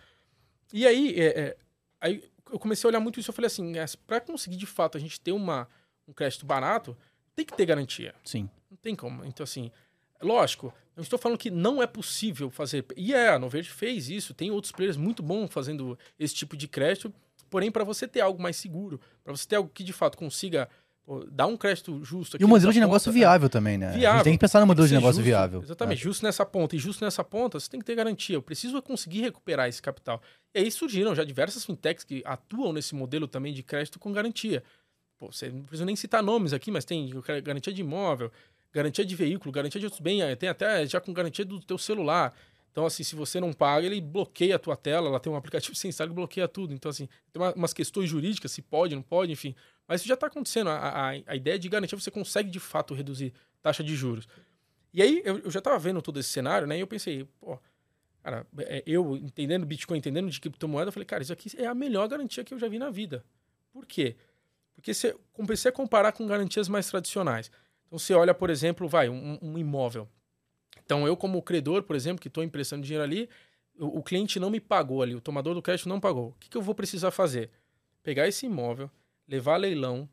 E aí, é, é, aí eu comecei a olhar muito isso. Eu falei assim: é, para conseguir de fato a gente ter uma, um crédito barato, tem que ter garantia. Sim. Não tem como. Então, assim, lógico, eu estou falando que não é possível fazer. E é, a Noverde fez isso. Tem outros players muito bons fazendo esse tipo de crédito. Porém, para você ter algo mais seguro, para você ter algo que de fato consiga Pô, dá um crédito justo aqui. E um modelo de ponta, negócio viável também, né? Viável. A gente tem que pensar no modelo de negócio justo, viável. Exatamente, é. justo nessa ponta. E justo nessa ponta, você tem que ter garantia. Eu preciso conseguir recuperar esse capital. E aí surgiram já diversas fintechs que atuam nesse modelo também de crédito com garantia. Pô, você não precisa nem citar nomes aqui, mas tem garantia de imóvel, garantia de veículo, garantia de outros bens, tem até já com garantia do teu celular. Então, assim, se você não paga, ele bloqueia a tua tela, ela tem um aplicativo sensível que bloqueia tudo. Então, assim, tem uma, umas questões jurídicas, se pode, não pode, enfim. Mas isso já está acontecendo. A, a, a, ideia de garantia, você consegue de fato reduzir taxa de juros. E aí, eu, eu já estava vendo todo esse cenário, né? E eu pensei, pô, cara, é, eu entendendo Bitcoin, entendendo de criptomoeda, eu falei, cara, isso aqui é a melhor garantia que eu já vi na vida. Por quê? Porque você comecei a comparar com garantias mais tradicionais. Então, você olha, por exemplo, vai, um, um imóvel. Então, eu, como credor, por exemplo, que estou emprestando dinheiro ali, o, o, cliente não me pagou ali, o tomador do crédito não pagou. O que, que eu vou precisar fazer? Pegar esse imóvel, levar a leilão.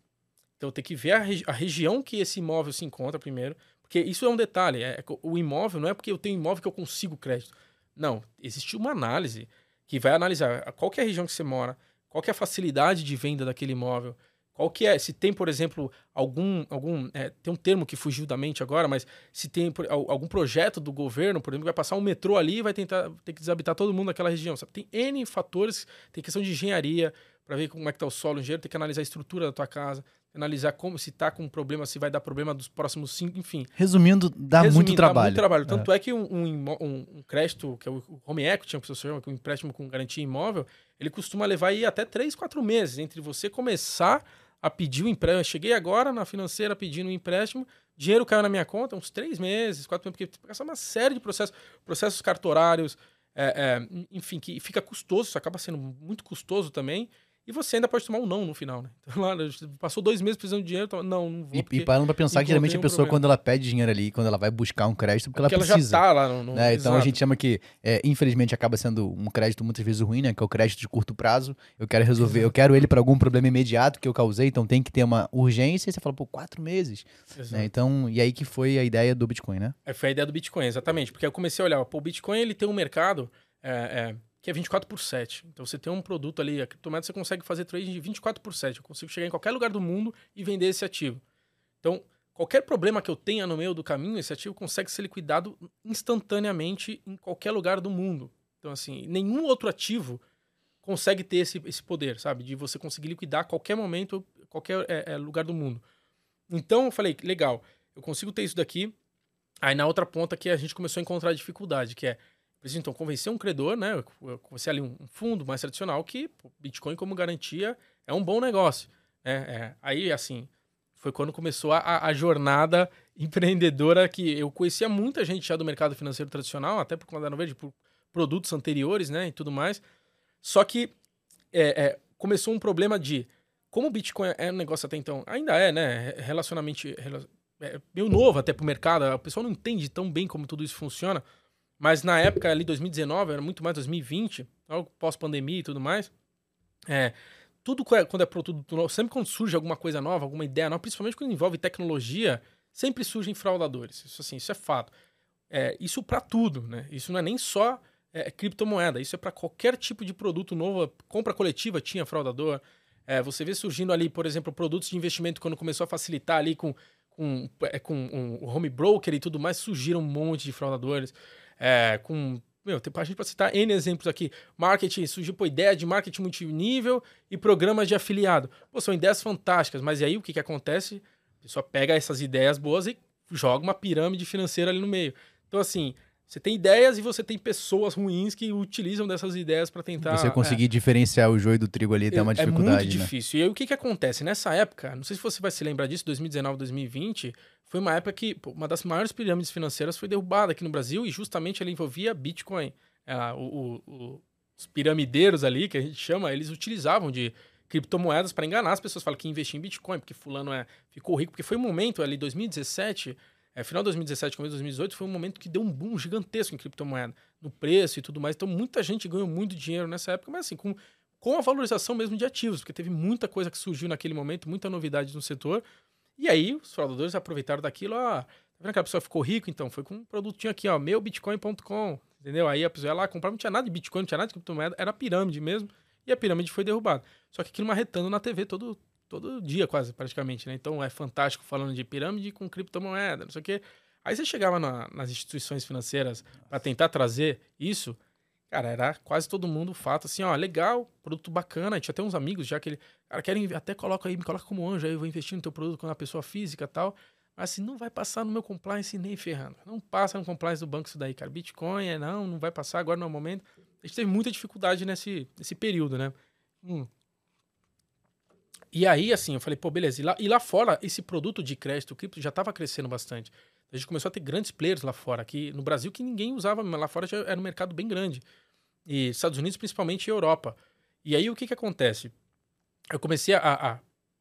Então, ter que ver a, regi a, região que esse imóvel se encontra primeiro. Porque isso é um detalhe. É, o imóvel não é porque eu tenho imóvel que eu consigo crédito. Não, existe uma análise que vai analisar qual é a região que você mora, qual é a facilidade de venda daquele imóvel, qual que é? Se tem, por exemplo, algum. algum é, tem um termo que fugiu da mente agora, mas se tem por, algum projeto do governo, por exemplo, vai passar um metrô ali e vai tentar ter que deshabitar todo mundo naquela região. Sabe? Tem N fatores, tem questão de engenharia, para ver como é que está o solo, o engenheiro tem que analisar a estrutura da tua casa, analisar como se está com problema, se vai dar problema dos próximos cinco, enfim. Resumindo, dá Resumindo, muito trabalho. Dá muito trabalho. Tanto é, é que um, um, um, crédito, que é o home equity, que se chama, que é um empréstimo com garantia imóvel, ele costuma levar aí até três, quatro meses entre você começar a pedir o empréstimo. Eu cheguei agora na financeira pedindo um empréstimo, dinheiro caiu na minha conta, uns três meses, quatro meses, porque passa uma série de processos, processos cartorários, é, é, enfim, que fica custoso, isso acaba sendo muito custoso também. E você ainda pode tomar um não no final, né? Então, lá, passou dois meses precisando de dinheiro, então, não, não vou. E, e parando pra pensar que geralmente a pessoa, quando ela pede dinheiro ali, quando ela vai buscar um crédito, porque, porque ela precisa. Ela já tá lá no, no né? Então a gente chama que, é, infelizmente, acaba sendo um crédito muitas vezes ruim, né? Que é o crédito de curto prazo. Eu quero resolver, Exato. eu quero ele para algum problema imediato que eu causei, então tem que ter uma urgência. E você fala, pô, quatro meses. Né? Então, e aí que foi a ideia do Bitcoin, né? É, foi a ideia do Bitcoin, exatamente. Porque eu comecei a olhar, pô, o Bitcoin ele tem um mercado. É, é, que é 24 por 7. Então você tem um produto ali, a criptomoeda você consegue fazer trade de 24 por 7. Eu consigo chegar em qualquer lugar do mundo e vender esse ativo. Então, qualquer problema que eu tenha no meio do caminho, esse ativo consegue ser liquidado instantaneamente em qualquer lugar do mundo. Então, assim, nenhum outro ativo consegue ter esse, esse poder, sabe? De você conseguir liquidar a qualquer momento, qualquer é, é, lugar do mundo. Então, eu falei, legal, eu consigo ter isso daqui. Aí, na outra ponta que a gente começou a encontrar dificuldade, que é Preciso, então, convencer um credor, né? Convencer ali um fundo mais tradicional que Bitcoin como garantia é um bom negócio. É, é. Aí, assim, foi quando começou a, a, jornada empreendedora que eu conhecia muita gente já do mercado financeiro tradicional, até por conta da Verde, por produtos anteriores, né? E tudo mais. Só que é, é, começou um problema de como o Bitcoin é um negócio até então, ainda é, né? Relacionamento é meio novo até para o mercado, a pessoa não entende tão bem como tudo isso funciona. Mas na época ali, 2019, era muito mais 2020, pós-pandemia e tudo mais. É, tudo quando é produto novo, sempre quando surge alguma coisa nova, alguma ideia nova, principalmente quando envolve tecnologia, sempre surgem fraudadores. Isso assim, isso é fato. É, isso para tudo, né? Isso não é nem só é, criptomoeda, isso é para qualquer tipo de produto novo. Compra coletiva tinha fraudador. É, você vê surgindo ali, por exemplo, produtos de investimento quando começou a facilitar ali com, com, é, com um home broker e tudo mais, surgiram um monte de fraudadores é, com. Meu, tem, a gente pode citar N exemplos aqui. Marketing, surgiu pô, ideia de marketing multinível e programas de afiliado. Pô, são ideias fantásticas, mas aí o que, que acontece? A pessoa pega essas ideias boas e joga uma pirâmide financeira ali no meio. Então, assim, você tem ideias e você tem pessoas ruins que utilizam dessas ideias para tentar. Você conseguir é, diferenciar o joio do trigo ali tem uma dificuldade. É muito né? difícil. E aí o que, que acontece? Nessa época, não sei se você vai se lembrar disso, 2019, 2020, foi uma época que pô, uma das maiores pirâmides financeiras foi derrubada aqui no Brasil e justamente ela envolvia Bitcoin. É, o, o, os piramideiros ali, que a gente chama, eles utilizavam de criptomoedas para enganar as pessoas. Falam que investir em Bitcoin, porque fulano é, ficou rico. Porque foi um momento ali, 2017 é, final de 2017, começo de 2018, foi um momento que deu um boom gigantesco em criptomoeda, no preço e tudo mais. Então, muita gente ganhou muito dinheiro nessa época, mas assim, com, com a valorização mesmo de ativos, porque teve muita coisa que surgiu naquele momento, muita novidade no setor. E aí, os fraudadores aproveitaram daquilo, ah, tá vendo que a pessoa ficou rico? Então, foi com um produtinho aqui, ó, meubitcoin.com, entendeu? Aí a pessoa ia lá comprar, não tinha nada de Bitcoin, não tinha nada de criptomoeda, era pirâmide mesmo, e a pirâmide foi derrubada. Só que aquilo marretando na TV todo, todo dia quase, praticamente, né? Então é fantástico falando de pirâmide com criptomoeda, não sei o quê. Aí você chegava na, nas instituições financeiras para tentar trazer isso, cara, era quase todo mundo fato assim, ó, legal, produto bacana, tinha até uns amigos já que ele, cara, querem, até coloca aí, me coloca como anjo, aí eu vou investir no teu produto com uma pessoa física tal. Mas assim, não vai passar no meu compliance nem ferrando. Não passa no compliance do banco isso daí, cara. Bitcoin é não, não vai passar agora no momento. A gente teve muita dificuldade nesse, nesse período, né? Hum. E aí, assim, eu falei, pô, beleza. E lá, e lá fora, esse produto de crédito cripto já estava crescendo bastante. A gente começou a ter grandes players lá fora. Aqui no Brasil, que ninguém usava, mas lá fora já era um mercado bem grande. E Estados Unidos, principalmente, e Europa. E aí, o que que acontece? Eu comecei a, a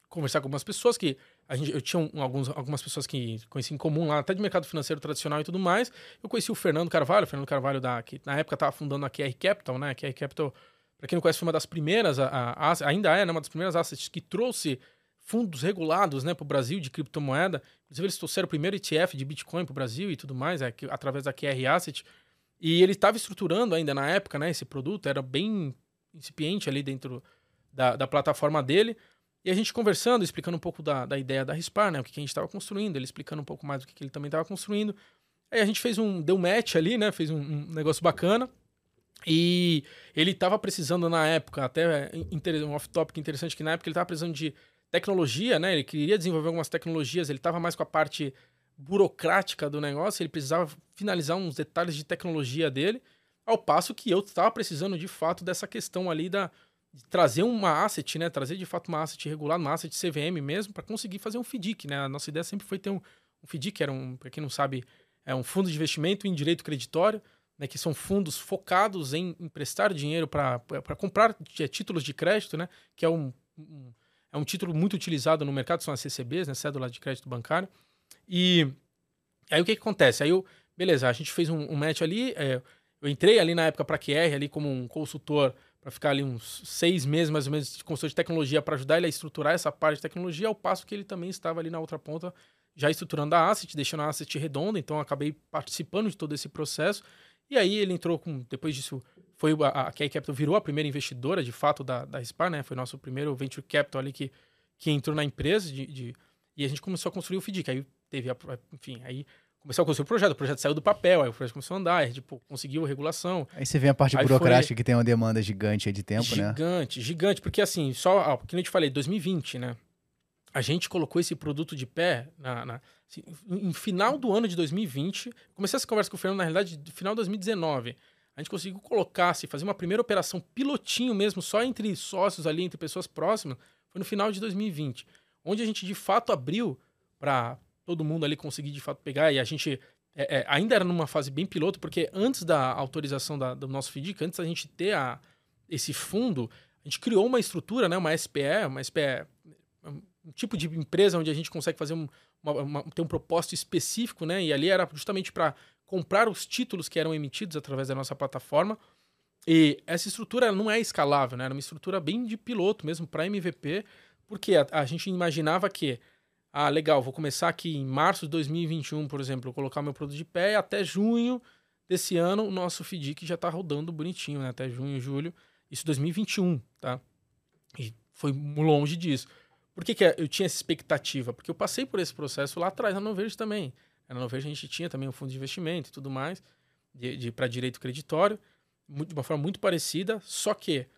conversar com algumas pessoas que... A gente, eu tinha um, alguns, algumas pessoas que conheci em comum lá, até de mercado financeiro tradicional e tudo mais. Eu conheci o Fernando Carvalho, o Fernando Carvalho, da, que na época estava fundando a QR Capital, né? A QR Capital para quem não conhece, foi uma das primeiras, a, a, a, ainda é né, uma das primeiras assets que trouxe fundos regulados né, para o Brasil de criptomoeda. Inclusive, eles trouxeram o primeiro ETF de Bitcoin para o Brasil e tudo mais, é, através da QR Asset. E ele estava estruturando ainda na época né, esse produto, era bem incipiente ali dentro da, da plataforma dele. E a gente conversando, explicando um pouco da, da ideia da Rispar, né? O que, que a gente estava construindo, ele explicando um pouco mais do que, que ele também estava construindo. Aí a gente fez um. Deu match ali, né? Fez um, um negócio bacana. E ele estava precisando na época, até um off-topic interessante, que na época ele estava precisando de tecnologia, né? Ele queria desenvolver algumas tecnologias, ele estava mais com a parte burocrática do negócio, ele precisava finalizar uns detalhes de tecnologia dele, ao passo que eu estava precisando de fato dessa questão ali da de trazer uma asset, né? Trazer de fato uma asset regular, uma asset CVM mesmo, para conseguir fazer um FDIC, né? A nossa ideia sempre foi ter um, um FDIC, que era um, para quem não sabe, é um fundo de investimento em direito creditório, né? Que são fundos focados em emprestar dinheiro para comprar é, títulos de crédito, né? Que é um, um, é um título muito utilizado no mercado, são as CCBs, né? Cédula de crédito bancário. E aí o que, que acontece? Aí eu, beleza, a gente fez um, um match ali, é, eu entrei ali na época para QR ali como um consultor para ficar ali uns seis meses mais ou menos de consultor de tecnologia para ajudar ele a estruturar essa parte de tecnologia, ao passo que ele também estava ali na outra ponta já estruturando a asset, deixando a asset redonda, então acabei participando de todo esse processo. E aí ele entrou com, depois disso, foi a, a Key Capital virou a primeira investidora de fato da, da SPAR, né? Foi nosso primeiro venture capital ali que, que entrou na empresa de, de e a gente começou a construir o FDIC. Aí teve, a, enfim, aí começou a construir o projeto, o projeto saiu do papel, aí o projeto começou a andar, aí, tipo, conseguiu regulação. Aí você vê a parte aí burocrática foi... que tem uma demanda gigante de tempo, gigante, né? Gigante, gigante, porque assim, só, ó, que eu te falei, 2020, né? A gente colocou esse produto de pé na, na assim, em final do ano de 2020. Comecei essa conversa com o Fernando, na realidade, no final de 2019. A gente conseguiu colocar, se fazer uma primeira operação pilotinho mesmo, só entre sócios ali, entre pessoas próximas, foi no final de 2020. Onde a gente de fato abriu para todo mundo ali conseguir de fato pegar. E a gente é, é, ainda era numa fase bem piloto, porque antes da autorização da, do nosso FDIC, antes da gente ter a, esse fundo, a gente criou uma estrutura, né, uma SPE, uma SPE, um tipo de empresa onde a gente consegue fazer um, uma, uma, ter um propósito específico, né? E ali era justamente para comprar os títulos que eram emitidos através da nossa plataforma. E essa estrutura não é escalável, né? Era uma estrutura bem de piloto mesmo para MVP, porque a, a gente imaginava que ah, legal, vou começar aqui em março de 2021, por exemplo, colocar meu produto de pé e até junho desse ano o nosso FDIC já está rodando bonitinho, né? Até junho, julho, isso 2021, tá? E foi longe disso. Por que, que eu tinha essa expectativa? Porque eu passei por esse processo lá atrás, na Noverde também. Na Noverde a gente tinha também um fundo de investimento e tudo mais, de, de para direito creditório, de uma forma muito parecida, só que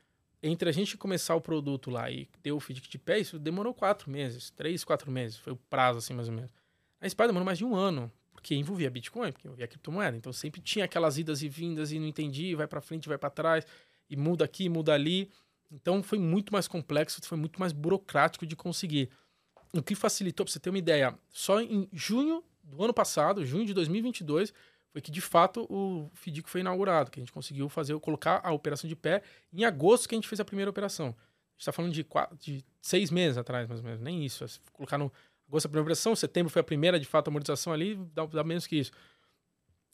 entre a gente começar o produto lá e ter o feed de pé, isso demorou quatro meses, três, quatro meses, foi o prazo assim mais ou menos. A Spy demorou mais de um ano, porque envolvia Bitcoin, porque envolvia criptomoeda, então sempre tinha aquelas idas e vindas e não entendi, vai para frente, vai para trás, e muda aqui, muda ali. Então foi muito mais complexo, foi muito mais burocrático de conseguir. O que facilitou, para você ter uma ideia, só em junho do ano passado, junho de 2022, foi que de fato o FDIC foi inaugurado, que a gente conseguiu fazer, colocar a operação de pé em agosto que a gente fez a primeira operação. A gente está falando de, quatro, de seis meses atrás, mais ou menos, nem isso. Colocar no agosto a primeira operação, setembro foi a primeira de fato a amortização ali, dá, dá menos que isso.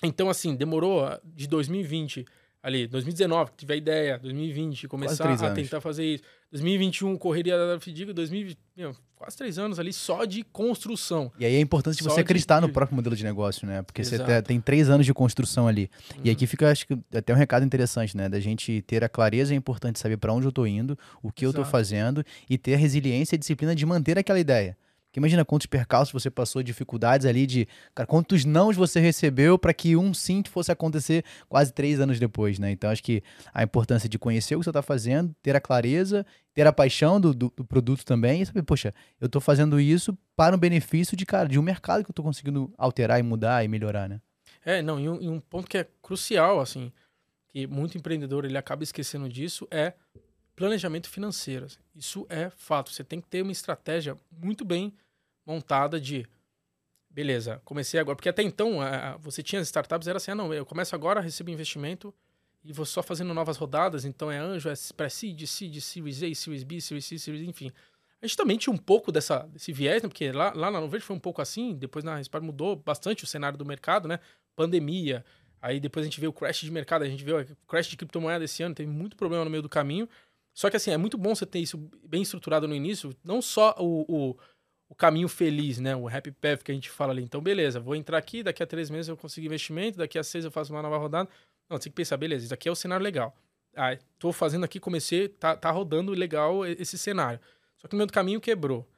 Então, assim, demorou de 2020 ali, 2019, que tive a ideia, 2020, começar a tentar fazer isso. 2021, correria da FDIC, 2020, meu, quase três anos ali só de construção. E aí é importante você acreditar de... no próprio modelo de negócio, né? Porque Exato. você tem três anos de construção ali. Uhum. E aqui uhum. fica, acho que, até um recado interessante, né? Da gente ter a clareza, é importante saber para onde eu tô indo, o que Exato. eu tô fazendo e ter a resiliência e a disciplina de manter aquela ideia. Porque imagina quantos percalços você passou, dificuldades ali de. Cara, quantos nãos você recebeu para que um sim fosse acontecer quase três anos depois, né? Então acho que a importância de conhecer o que você está fazendo, ter a clareza, ter a paixão do, do, do, produto também e saber, poxa, eu estou fazendo isso para o benefício de, cara, de um mercado que eu estou conseguindo alterar e mudar e melhorar, né? É, não, e um, e um ponto que é crucial, assim, que muito empreendedor ele acaba esquecendo disso, é planejamento financeiro. Assim. Isso é fato. Você tem que ter uma estratégia muito bem montada de beleza, comecei agora. Porque até então, você tinha as startups, era assim, ah, não, eu começo agora, recebo investimento e vou só fazendo novas rodadas, então é anjo, é pré-seed, seed, series A, series B, series C, series enfim. A gente também tinha um pouco dessa, desse viés, né? Porque lá, lá na Noverde foi um pouco assim, depois na Respar mudou bastante o cenário do mercado, né? Pandemia, aí depois a gente vê o crash de mercado, a gente vê o crash de criptomoeda esse ano, teve muito problema no meio do caminho. Só que assim, é muito bom você ter isso bem estruturado no início, não só o, o o caminho feliz, né? O happy path que a gente fala ali. Então, beleza, vou entrar aqui, daqui a três meses eu consigo investimento, daqui a seis eu faço uma nova rodada. Não, tem que pensar, beleza, isso aqui é o cenário legal. Ah, tô fazendo aqui, comecei, tá, tá rodando legal esse cenário. Só que meio do caminho quebrou.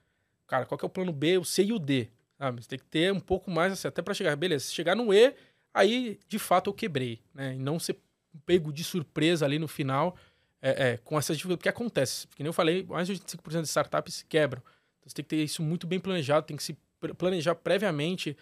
Cara, qual que é o plano B, o C e o D? Sabe? Você tem que ter um pouco mais, assim, até para chegar. Beleza, se chegar no E, aí de fato eu quebrei, né? E não ser pego de surpresa ali no final é, é, com essas dificuldades. Porque acontece, porque nem eu falei, mais de 85% de startups quebram. Então você tem que ter isso muito bem planejado, tem que se planejar previamente.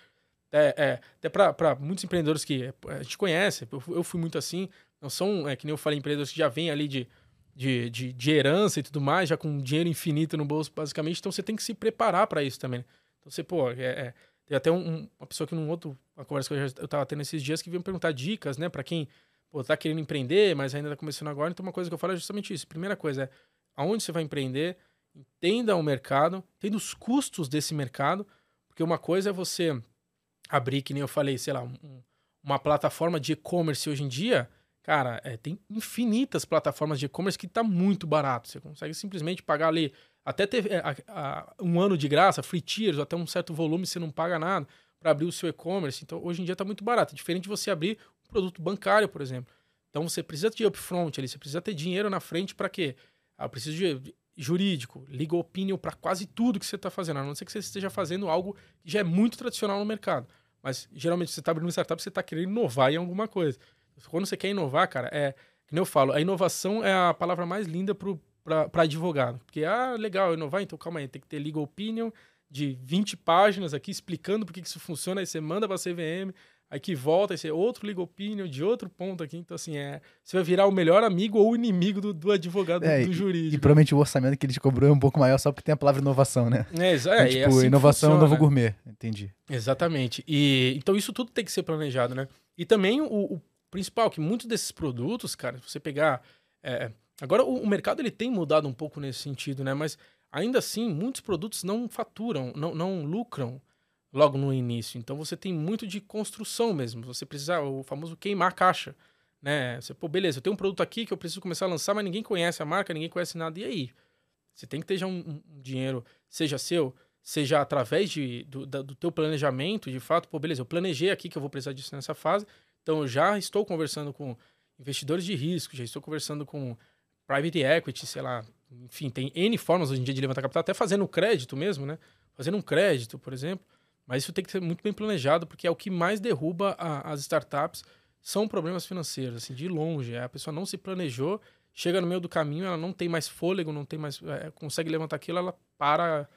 É, é, até para muitos empreendedores que a gente conhece, eu, eu fui muito assim, não são, é, que nem eu falei, empreendedores que já vêm ali de, de, de, de, herança e tudo mais, já com dinheiro infinito no bolso, basicamente. Então você tem que se preparar para isso também. Né? Então você, pô, é, é, tem até um, uma pessoa que num outro, uma conversa que eu, já, eu tava tendo esses dias que veio me perguntar dicas, né, para quem pô, tá querendo empreender, mas ainda tá começando agora. Então uma coisa que eu falo é justamente isso. Primeira coisa é aonde você vai empreender, entenda o mercado, entenda os custos desse mercado, porque uma coisa é você abrir, que nem eu falei, sei lá, um, uma plataforma de e-commerce hoje em dia, cara, é, tem infinitas plataformas de e-commerce que tá muito barato. Você consegue simplesmente pagar ali, até ter é, a, a, um ano de graça, free tiers, até um certo volume você não paga nada para abrir o seu e-commerce. Então, hoje em dia tá muito barato. É diferente de você abrir um produto bancário, por exemplo. Então, você precisa de upfront ali, você precisa ter dinheiro na frente para quê? Ah, eu preciso de jurídico, legal opinion para quase tudo que você está fazendo, a não ser que você esteja fazendo algo que já é muito tradicional no mercado. Mas geralmente você está abrindo uma startup, você está querendo inovar em alguma coisa. Quando você quer inovar, cara, é. Como eu falo, a inovação é a palavra mais linda para advogado. Porque, ah, legal, inovar, então calma aí, tem que ter legal opinion de 20 páginas aqui explicando por que isso funciona, aí você manda para a CVM, aí que volta, aí você outro legal opinion de outro ponto aqui. Então, assim, é, você vai virar o melhor amigo ou o inimigo do, do advogado é, do, jurídico. E, e, provavelmente o orçamento que ele te cobrou é um pouco maior só porque tem a palavra inovação, né? É, é, então, tipo, é assim inovação é novo gourmet, entendi. Exatamente. E, então, isso tudo tem que ser planejado, né? E também o, o principal, que muitos desses produtos, cara, se você pegar... É, agora, o, o mercado ele tem mudado um pouco nesse sentido, né? Mas ainda assim, muitos produtos não faturam, não, não lucram logo no início. Então você tem muito de construção mesmo. Você precisa, o famoso queimar caixa. Né? Você, pô, beleza, eu tenho um produto aqui que eu preciso começar a lançar, mas ninguém conhece a marca, ninguém conhece nada. E aí? Você tem que ter já um, um dinheiro, seja seu, seja através de, do, do teu planejamento, de fato, pô, beleza, eu planejei aqui que eu vou precisar disso nessa fase, então eu já estou conversando com investidores de risco, já estou conversando com private equity, sei lá, enfim, tem N formas hoje em dia de levantar capital, até fazendo crédito mesmo, né? Fazendo um crédito, por exemplo. Mas isso tem que ser muito bem planejado, porque é o que mais derruba a, as startups são problemas financeiros, assim, de longe. A pessoa não se planejou, chega no meio do caminho, ela não tem mais fôlego, não tem mais. É, consegue levantar aquilo, ela para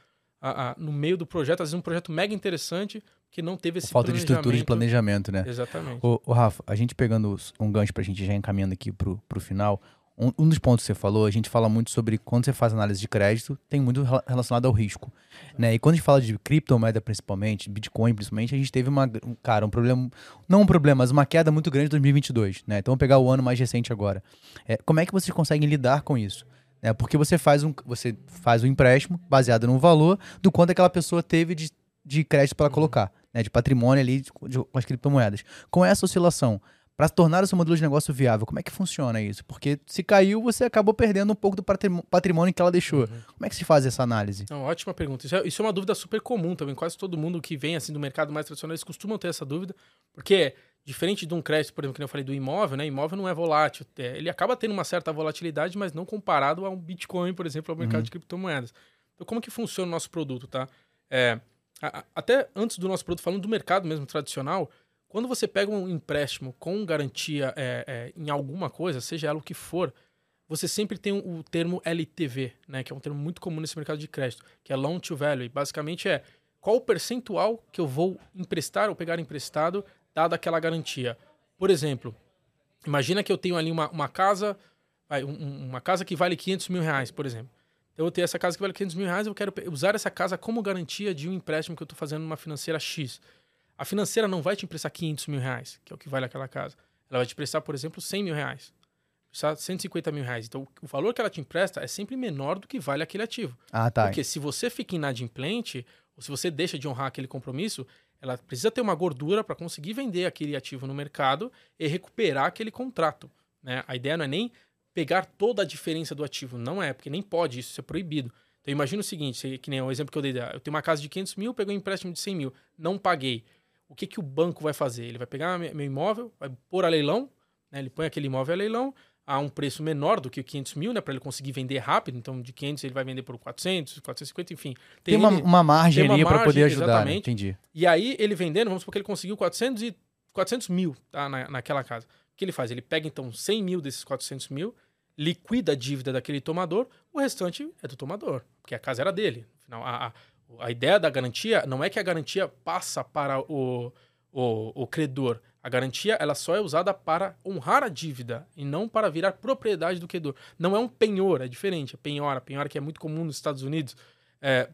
a, a, no meio do projeto, às vezes um projeto mega interessante, que não teve esse Falta de estrutura de planejamento, né? Exatamente. O, o Rafa, a gente pegando um gancho pra gente já encaminhando aqui pro, pro final, um, um, dos pontos que você falou, a gente fala muito sobre quando você faz análise de crédito, tem muito relacionado ao risco. Né? E quando a gente fala de criptomoeda principalmente, Bitcoin principalmente, a gente teve uma, cara, um problema, não um problema, mas uma queda muito grande em 2022. Né? Então vamos pegar o ano mais recente agora. É, como é que vocês conseguem lidar com isso? É, porque você faz, um, você faz um empréstimo baseado no valor do quanto aquela pessoa teve de, de crédito para colocar, né? de patrimônio ali de, de, com as criptomoedas. Com essa oscilação, para tornar o seu modelo de negócio viável. Como é que funciona isso? Porque se caiu, você acabou perdendo um pouco do patrimônio que ela deixou. Uhum. Como é que se faz essa análise? Não, ótima pergunta. Isso é, isso é, uma dúvida super comum também. Quase todo mundo que vem assim do mercado mais tradicional, eles costumam ter essa dúvida, porque diferente de um crédito, por exemplo, que eu falei do imóvel, né? Imóvel não é volátil. É, ele acaba tendo uma certa volatilidade, mas não comparado a um Bitcoin, por exemplo, ao mercado uhum. de criptomoedas. Então, como que funciona o nosso produto, tá? É, a, até antes do nosso produto, falando do mercado mesmo tradicional, quando você pega um empréstimo com garantia é, é, em alguma coisa, seja ela o que for, você sempre tem o termo LTV, né, que é um termo muito comum nesse mercado de crédito, que é Loan to Value. Basicamente é qual o percentual que eu vou emprestar ou pegar emprestado, dada aquela garantia. Por exemplo, imagina que eu tenho ali uma, uma casa, uma casa que vale 500 mil reais, por exemplo. Então, eu tenho essa casa que vale 500 mil reais, eu quero usar essa casa como garantia de um empréstimo que eu estou fazendo numa financeira X. A financeira não vai te emprestar 500 mil reais, que é o que vale aquela casa. Ela vai te emprestar, por exemplo, 100 mil reais. Prestar 150 mil reais. Então, o valor que ela te empresta é sempre menor do que vale aquele ativo. Ah, tá. Porque se você fica inadimplente, ou se você deixa de honrar aquele compromisso, ela precisa ter uma gordura para conseguir vender aquele ativo no mercado e recuperar aquele contrato. Né? A ideia não é nem pegar toda a diferença do ativo. Não é, porque nem pode, isso é proibido. Então imagina o seguinte, que nem o exemplo que eu dei, eu tenho uma casa de 500 mil, peguei um empréstimo de 100 mil, não paguei o que, que o banco vai fazer? Ele vai pegar meu imóvel, vai pôr a leilão, né? ele põe aquele imóvel a leilão, a um preço menor do que o 500 mil, né? Para ele conseguir vender rápido. Então, de 500 ele vai vender por 400, 450, enfim. Tem, tem uma, uma margem ali para poder ajudar. Né? Entendi. E aí, ele vendendo, vamos supor que ele conseguiu 400, e, 400 mil tá? Na, naquela casa. O que ele faz? Ele pega, então, 100 mil desses 400 mil, liquida a dívida daquele tomador, o restante é do tomador, porque a casa era dele. Afinal, a, a, a ideia da garantia não é que a garantia passa para o, o, o credor a garantia ela só é usada para honrar a dívida e não para virar propriedade do credor. Não é um penhor, é diferente. A penhora, penhora que é muito comum nos Estados Unidos. É,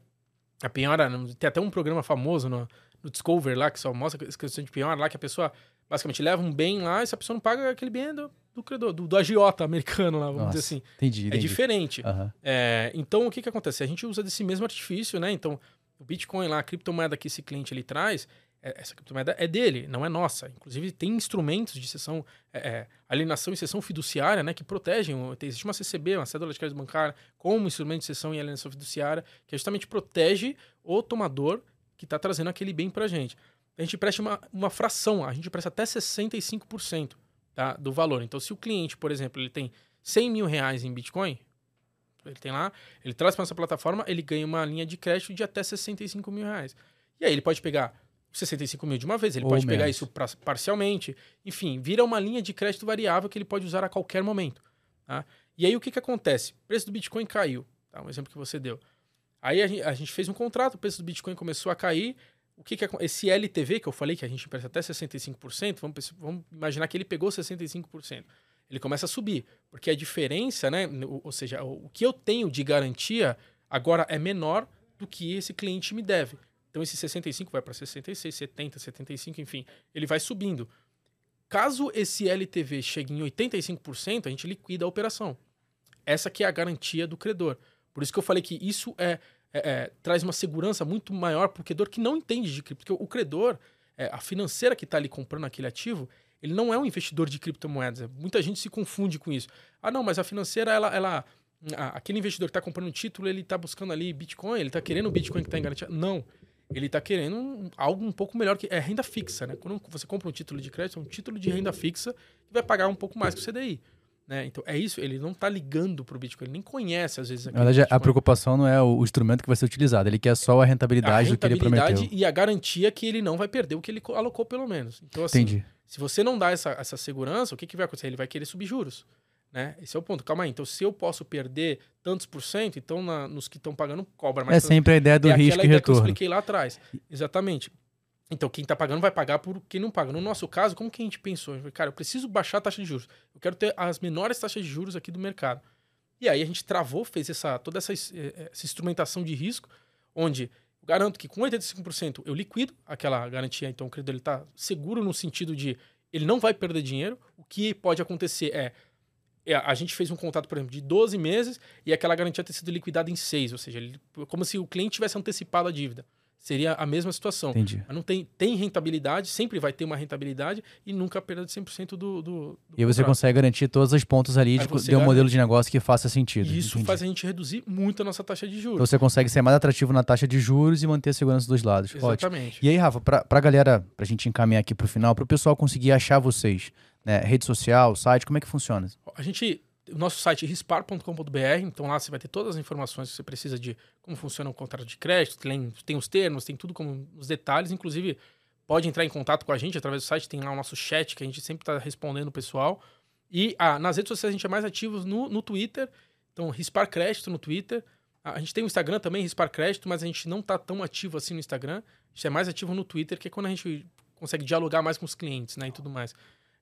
a penhora, tem até um programa famoso no, no Discover lá que só mostra questão de penhora lá que a pessoa basicamente leva um bem lá e se a pessoa não paga aquele bem do, do credor, do, do agiota americano lá, vamos Nossa, dizer assim. Entendi, entendi. É diferente. Uhum. É, então o que que acontece? A gente usa desse mesmo artifício, né? Então o Bitcoin lá, a criptomoeda que esse cliente ele traz, é, essa criptomoeda é dele, não é nossa. Inclusive, tem instrumentos de sessão, é, é, alienação e sessão fiduciária, né, que protegem. Existe uma CCB, uma cédula de crédito bancária, como instrumento de sessão e alienação fiduciária, que justamente protege o tomador que está trazendo aquele bem para a gente. A gente presta uma, uma fração, a gente presta até 65% tá, do valor. Então, se o cliente, por exemplo, ele tem 100 mil reais em Bitcoin, ele tem lá, ele traz para nossa plataforma, ele ganha uma linha de crédito de até 65 mil reais. E aí ele pode pegar 65 mil de uma vez, ele Ou pode menos. pegar isso pra, parcialmente. Enfim, vira uma linha de crédito variável que ele pode usar a qualquer momento. Tá? E aí o que, que acontece? O preço do Bitcoin caiu. Tá? Um exemplo que você deu. Aí a gente, a gente fez um contrato, o preço do Bitcoin começou a cair. O que, que esse LTV que eu falei que a gente empresta até 65%, vamos, vamos imaginar que ele pegou 65%. Ele começa a subir, porque a diferença, né, ou seja, o que eu tenho de garantia agora é menor do que esse cliente me deve. Então esse 65 vai para 66, 70, 75, enfim, ele vai subindo. Caso esse LTV chegue em 85%, a gente liquida a operação. Essa que é a garantia do credor. Por isso que eu falei que isso é, é, é traz uma segurança muito maior para o credor que não entende de cripto. Porque o credor, é, a financeira que está ali comprando aquele ativo, ele não é um investidor de criptomoedas. Muita gente se confunde com isso. Ah, não, mas a financeira, ela, ela aquele investidor que está comprando um título, ele está buscando ali Bitcoin, ele está querendo o Bitcoin que está em garantia. Não ele está querendo um, algo um pouco melhor que é renda fixa, né? Quando você compra um título de crédito, é um título de renda fixa que vai pagar um pouco mais que o CDI. Né? Então é isso, ele não está ligando para o Bitcoin, ele nem conhece às vezes. Na verdade, a preocupação não é o instrumento que vai ser utilizado, ele quer só a rentabilidade, a rentabilidade do que ele prometeu. E a garantia que ele não vai perder o que ele alocou, pelo menos. Então, assim, Entendi. se você não dá essa, essa segurança, o que, que vai acontecer? Ele vai querer subir juros. Né? Esse é o ponto. Calma aí. Então, se eu posso perder tantos por cento, então na, nos que estão pagando cobra mais. É sempre a ideia do é risco e retorno. Que eu expliquei lá atrás. Exatamente. Então, quem está pagando vai pagar por quem não paga. No nosso caso, como que a gente pensou? Cara, eu preciso baixar a taxa de juros. Eu quero ter as menores taxas de juros aqui do mercado. E aí a gente travou, fez essa, toda essa, eh, essa instrumentação de risco, onde eu garanto que com 85% eu liquido aquela garantia. Então, o credor está seguro no sentido de ele não vai perder dinheiro. O que pode acontecer é é, a gente fez um contrato, por exemplo, de 12 meses e aquela garantia ter sido liquidada em 6, ou seja, ele, como se o cliente tivesse antecipado a dívida. Seria a mesma situação. Entendi. Mas não tem, tem rentabilidade, sempre vai ter uma rentabilidade e nunca perda de 100% do, do, do E você consegue garantir todos os pontos ali de, de um modelo de negócio que faça sentido. E isso Entendi. faz a gente reduzir muito a nossa taxa de juros. Então você consegue ser mais atrativo na taxa de juros e manter a segurança dos lados. Exatamente. Ótimo. E aí, Rafa, para a galera, para a gente encaminhar aqui para o final, para o pessoal conseguir achar vocês, né, rede social, site, como é que funciona? A gente o nosso site rispar.com.br, então lá você vai ter todas as informações que você precisa de como funciona o contrato de crédito, tem, tem os termos, tem tudo como os detalhes, inclusive pode entrar em contato com a gente através do site, tem lá o nosso chat que a gente sempre está respondendo o pessoal. E ah, nas redes sociais a gente é mais ativo no, no Twitter, então Rispar Crédito no Twitter. A gente tem o Instagram também, Rispar Crédito, mas a gente não está tão ativo assim no Instagram. A gente é mais ativo no Twitter, que é quando a gente consegue dialogar mais com os clientes, né, e tudo mais.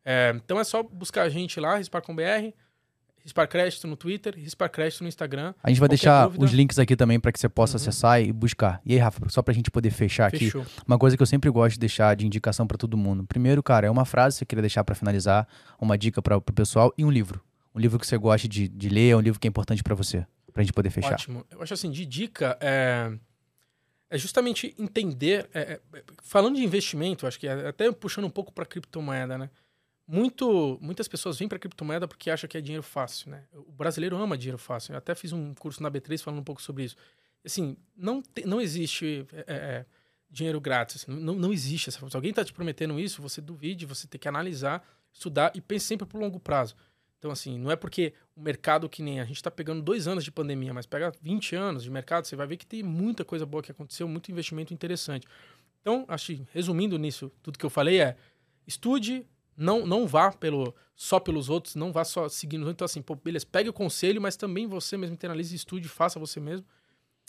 É, então é só buscar a gente lá, Rispar.com.br, Rispar Crédito no Twitter, Rispar Crédito no Instagram. A gente vai deixar dúvida... os links aqui também para que você possa uhum. acessar e buscar. E aí, Rafa, só para a gente poder fechar Fechou. aqui, uma coisa que eu sempre gosto de deixar de indicação para todo mundo. Primeiro, cara, é uma frase que você queria deixar para finalizar, uma dica para o pessoal e um livro. Um livro que você gosta de, de ler, um livro que é importante para você, para a gente poder fechar. Ótimo. Eu acho assim, de dica, é, é justamente entender, é, é, falando de investimento, acho que é até puxando um pouco para criptomoeda, né? Muito, muitas pessoas vêm para criptomoeda porque acham que é dinheiro fácil, né? O brasileiro ama dinheiro fácil. Eu até fiz um curso na B3 falando um pouco sobre isso. Assim, não, te, não existe é, é, é dinheiro grátis. Não, não existe essa Se alguém está te prometendo isso, você duvide, você tem que analisar, estudar e pense sempre para o longo prazo. Então, assim, não é porque o mercado que nem a gente está pegando dois anos de pandemia, mas pega 20 anos de mercado, você vai ver que tem muita coisa boa que aconteceu, muito investimento interessante. Então, acho resumindo nisso, tudo que eu falei é estude, não, não vá pelo só pelos outros, não vá só seguindo. Então, assim, pô, beleza, pegue o conselho, mas também você mesmo internalize, estude, faça você mesmo.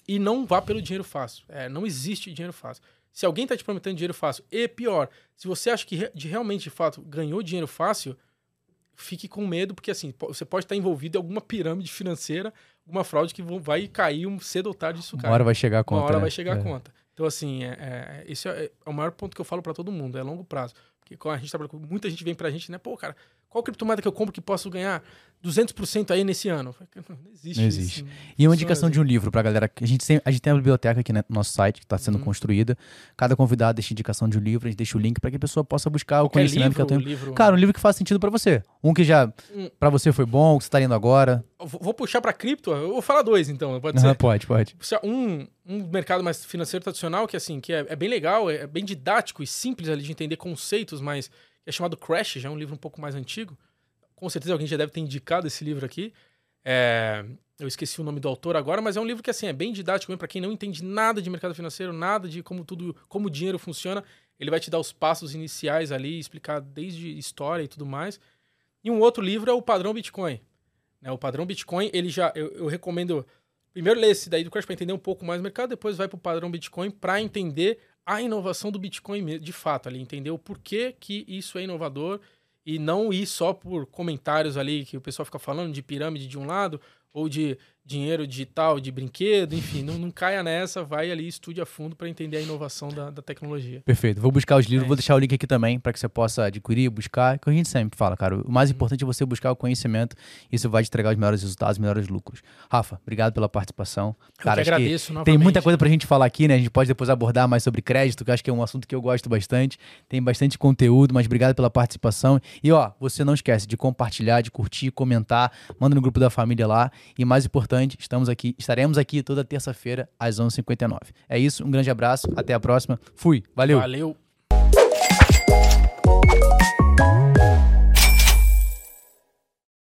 E não vá pelo dinheiro fácil. É, não existe dinheiro fácil. Se alguém está te prometendo dinheiro fácil, e pior, se você acha que de realmente, de fato, ganhou dinheiro fácil, fique com medo, porque assim, você pode estar envolvido em alguma pirâmide financeira, alguma fraude que vai cair um cedo ou tarde isso cai. Uma hora vai chegar a conta. Uma hora né? vai chegar é. a conta. Então, assim, é, é, esse é, é, o maior ponto que eu falo para todo mundo, é longo prazo. Quando a gente trabalha com muita gente vem pra gente, né? Pô, cara, qual criptomoeda que eu compro que posso ganhar 200% aí nesse ano? Não existe. Não existe. Isso, e uma indicação de um livro pra galera. A gente, tem, a gente tem a biblioteca aqui no nosso site que está sendo uhum. construída. Cada convidado deixa indicação de um livro, a gente deixa o link para que a pessoa possa buscar Qualquer o conhecimento livro, que eu tenho. Livro... Cara, um livro que faz sentido para você. Um que já hum. para você foi bom, que você tá lendo agora. Vou puxar para cripto, eu vou falar dois então, pode ser? Pode, pode. Um, um mercado mais financeiro tradicional que assim, que é, é bem legal, é, é bem didático e simples ali de entender conceitos, mas é chamado Crash, já é um livro um pouco mais antigo. Com certeza alguém já deve ter indicado esse livro aqui. É, eu esqueci o nome do autor agora, mas é um livro que assim é bem didático para quem não entende nada de mercado financeiro, nada de como tudo, como o dinheiro funciona. Ele vai te dar os passos iniciais ali, explicar desde história e tudo mais. E um outro livro é o Padrão Bitcoin. Né, o Padrão Bitcoin, ele já eu, eu recomendo primeiro ler esse daí do Crash para entender um pouco mais o mercado, depois vai para o Padrão Bitcoin para entender a inovação do Bitcoin de fato ali, entender o porquê que isso é inovador e não ir só por comentários ali que o pessoal fica falando de pirâmide de um lado ou de dinheiro digital, de brinquedo, enfim, não, não caia nessa, vai ali estude a fundo para entender a inovação da, da, tecnologia. Perfeito. Vou buscar os livros, é. vou deixar o link aqui também para que você possa adquirir, buscar. Que a gente sempre fala, cara, o mais uhum. importante é você buscar o conhecimento. Isso vai te entregar os melhores resultados, os melhores lucros. Rafa, obrigado pela participação. Cara, eu que agradeço que Tem muita coisa pra gente falar aqui, né? A gente pode depois abordar mais sobre crédito, que acho que é um assunto que eu gosto bastante. Tem bastante conteúdo, mas obrigado pela participação. E ó, você não esquece de compartilhar, de curtir, comentar, manda no grupo da família lá. E mais importante, estamos aqui estaremos aqui toda terça-feira às 11h59. É isso, um grande abraço, até a próxima. Fui, valeu. Valeu.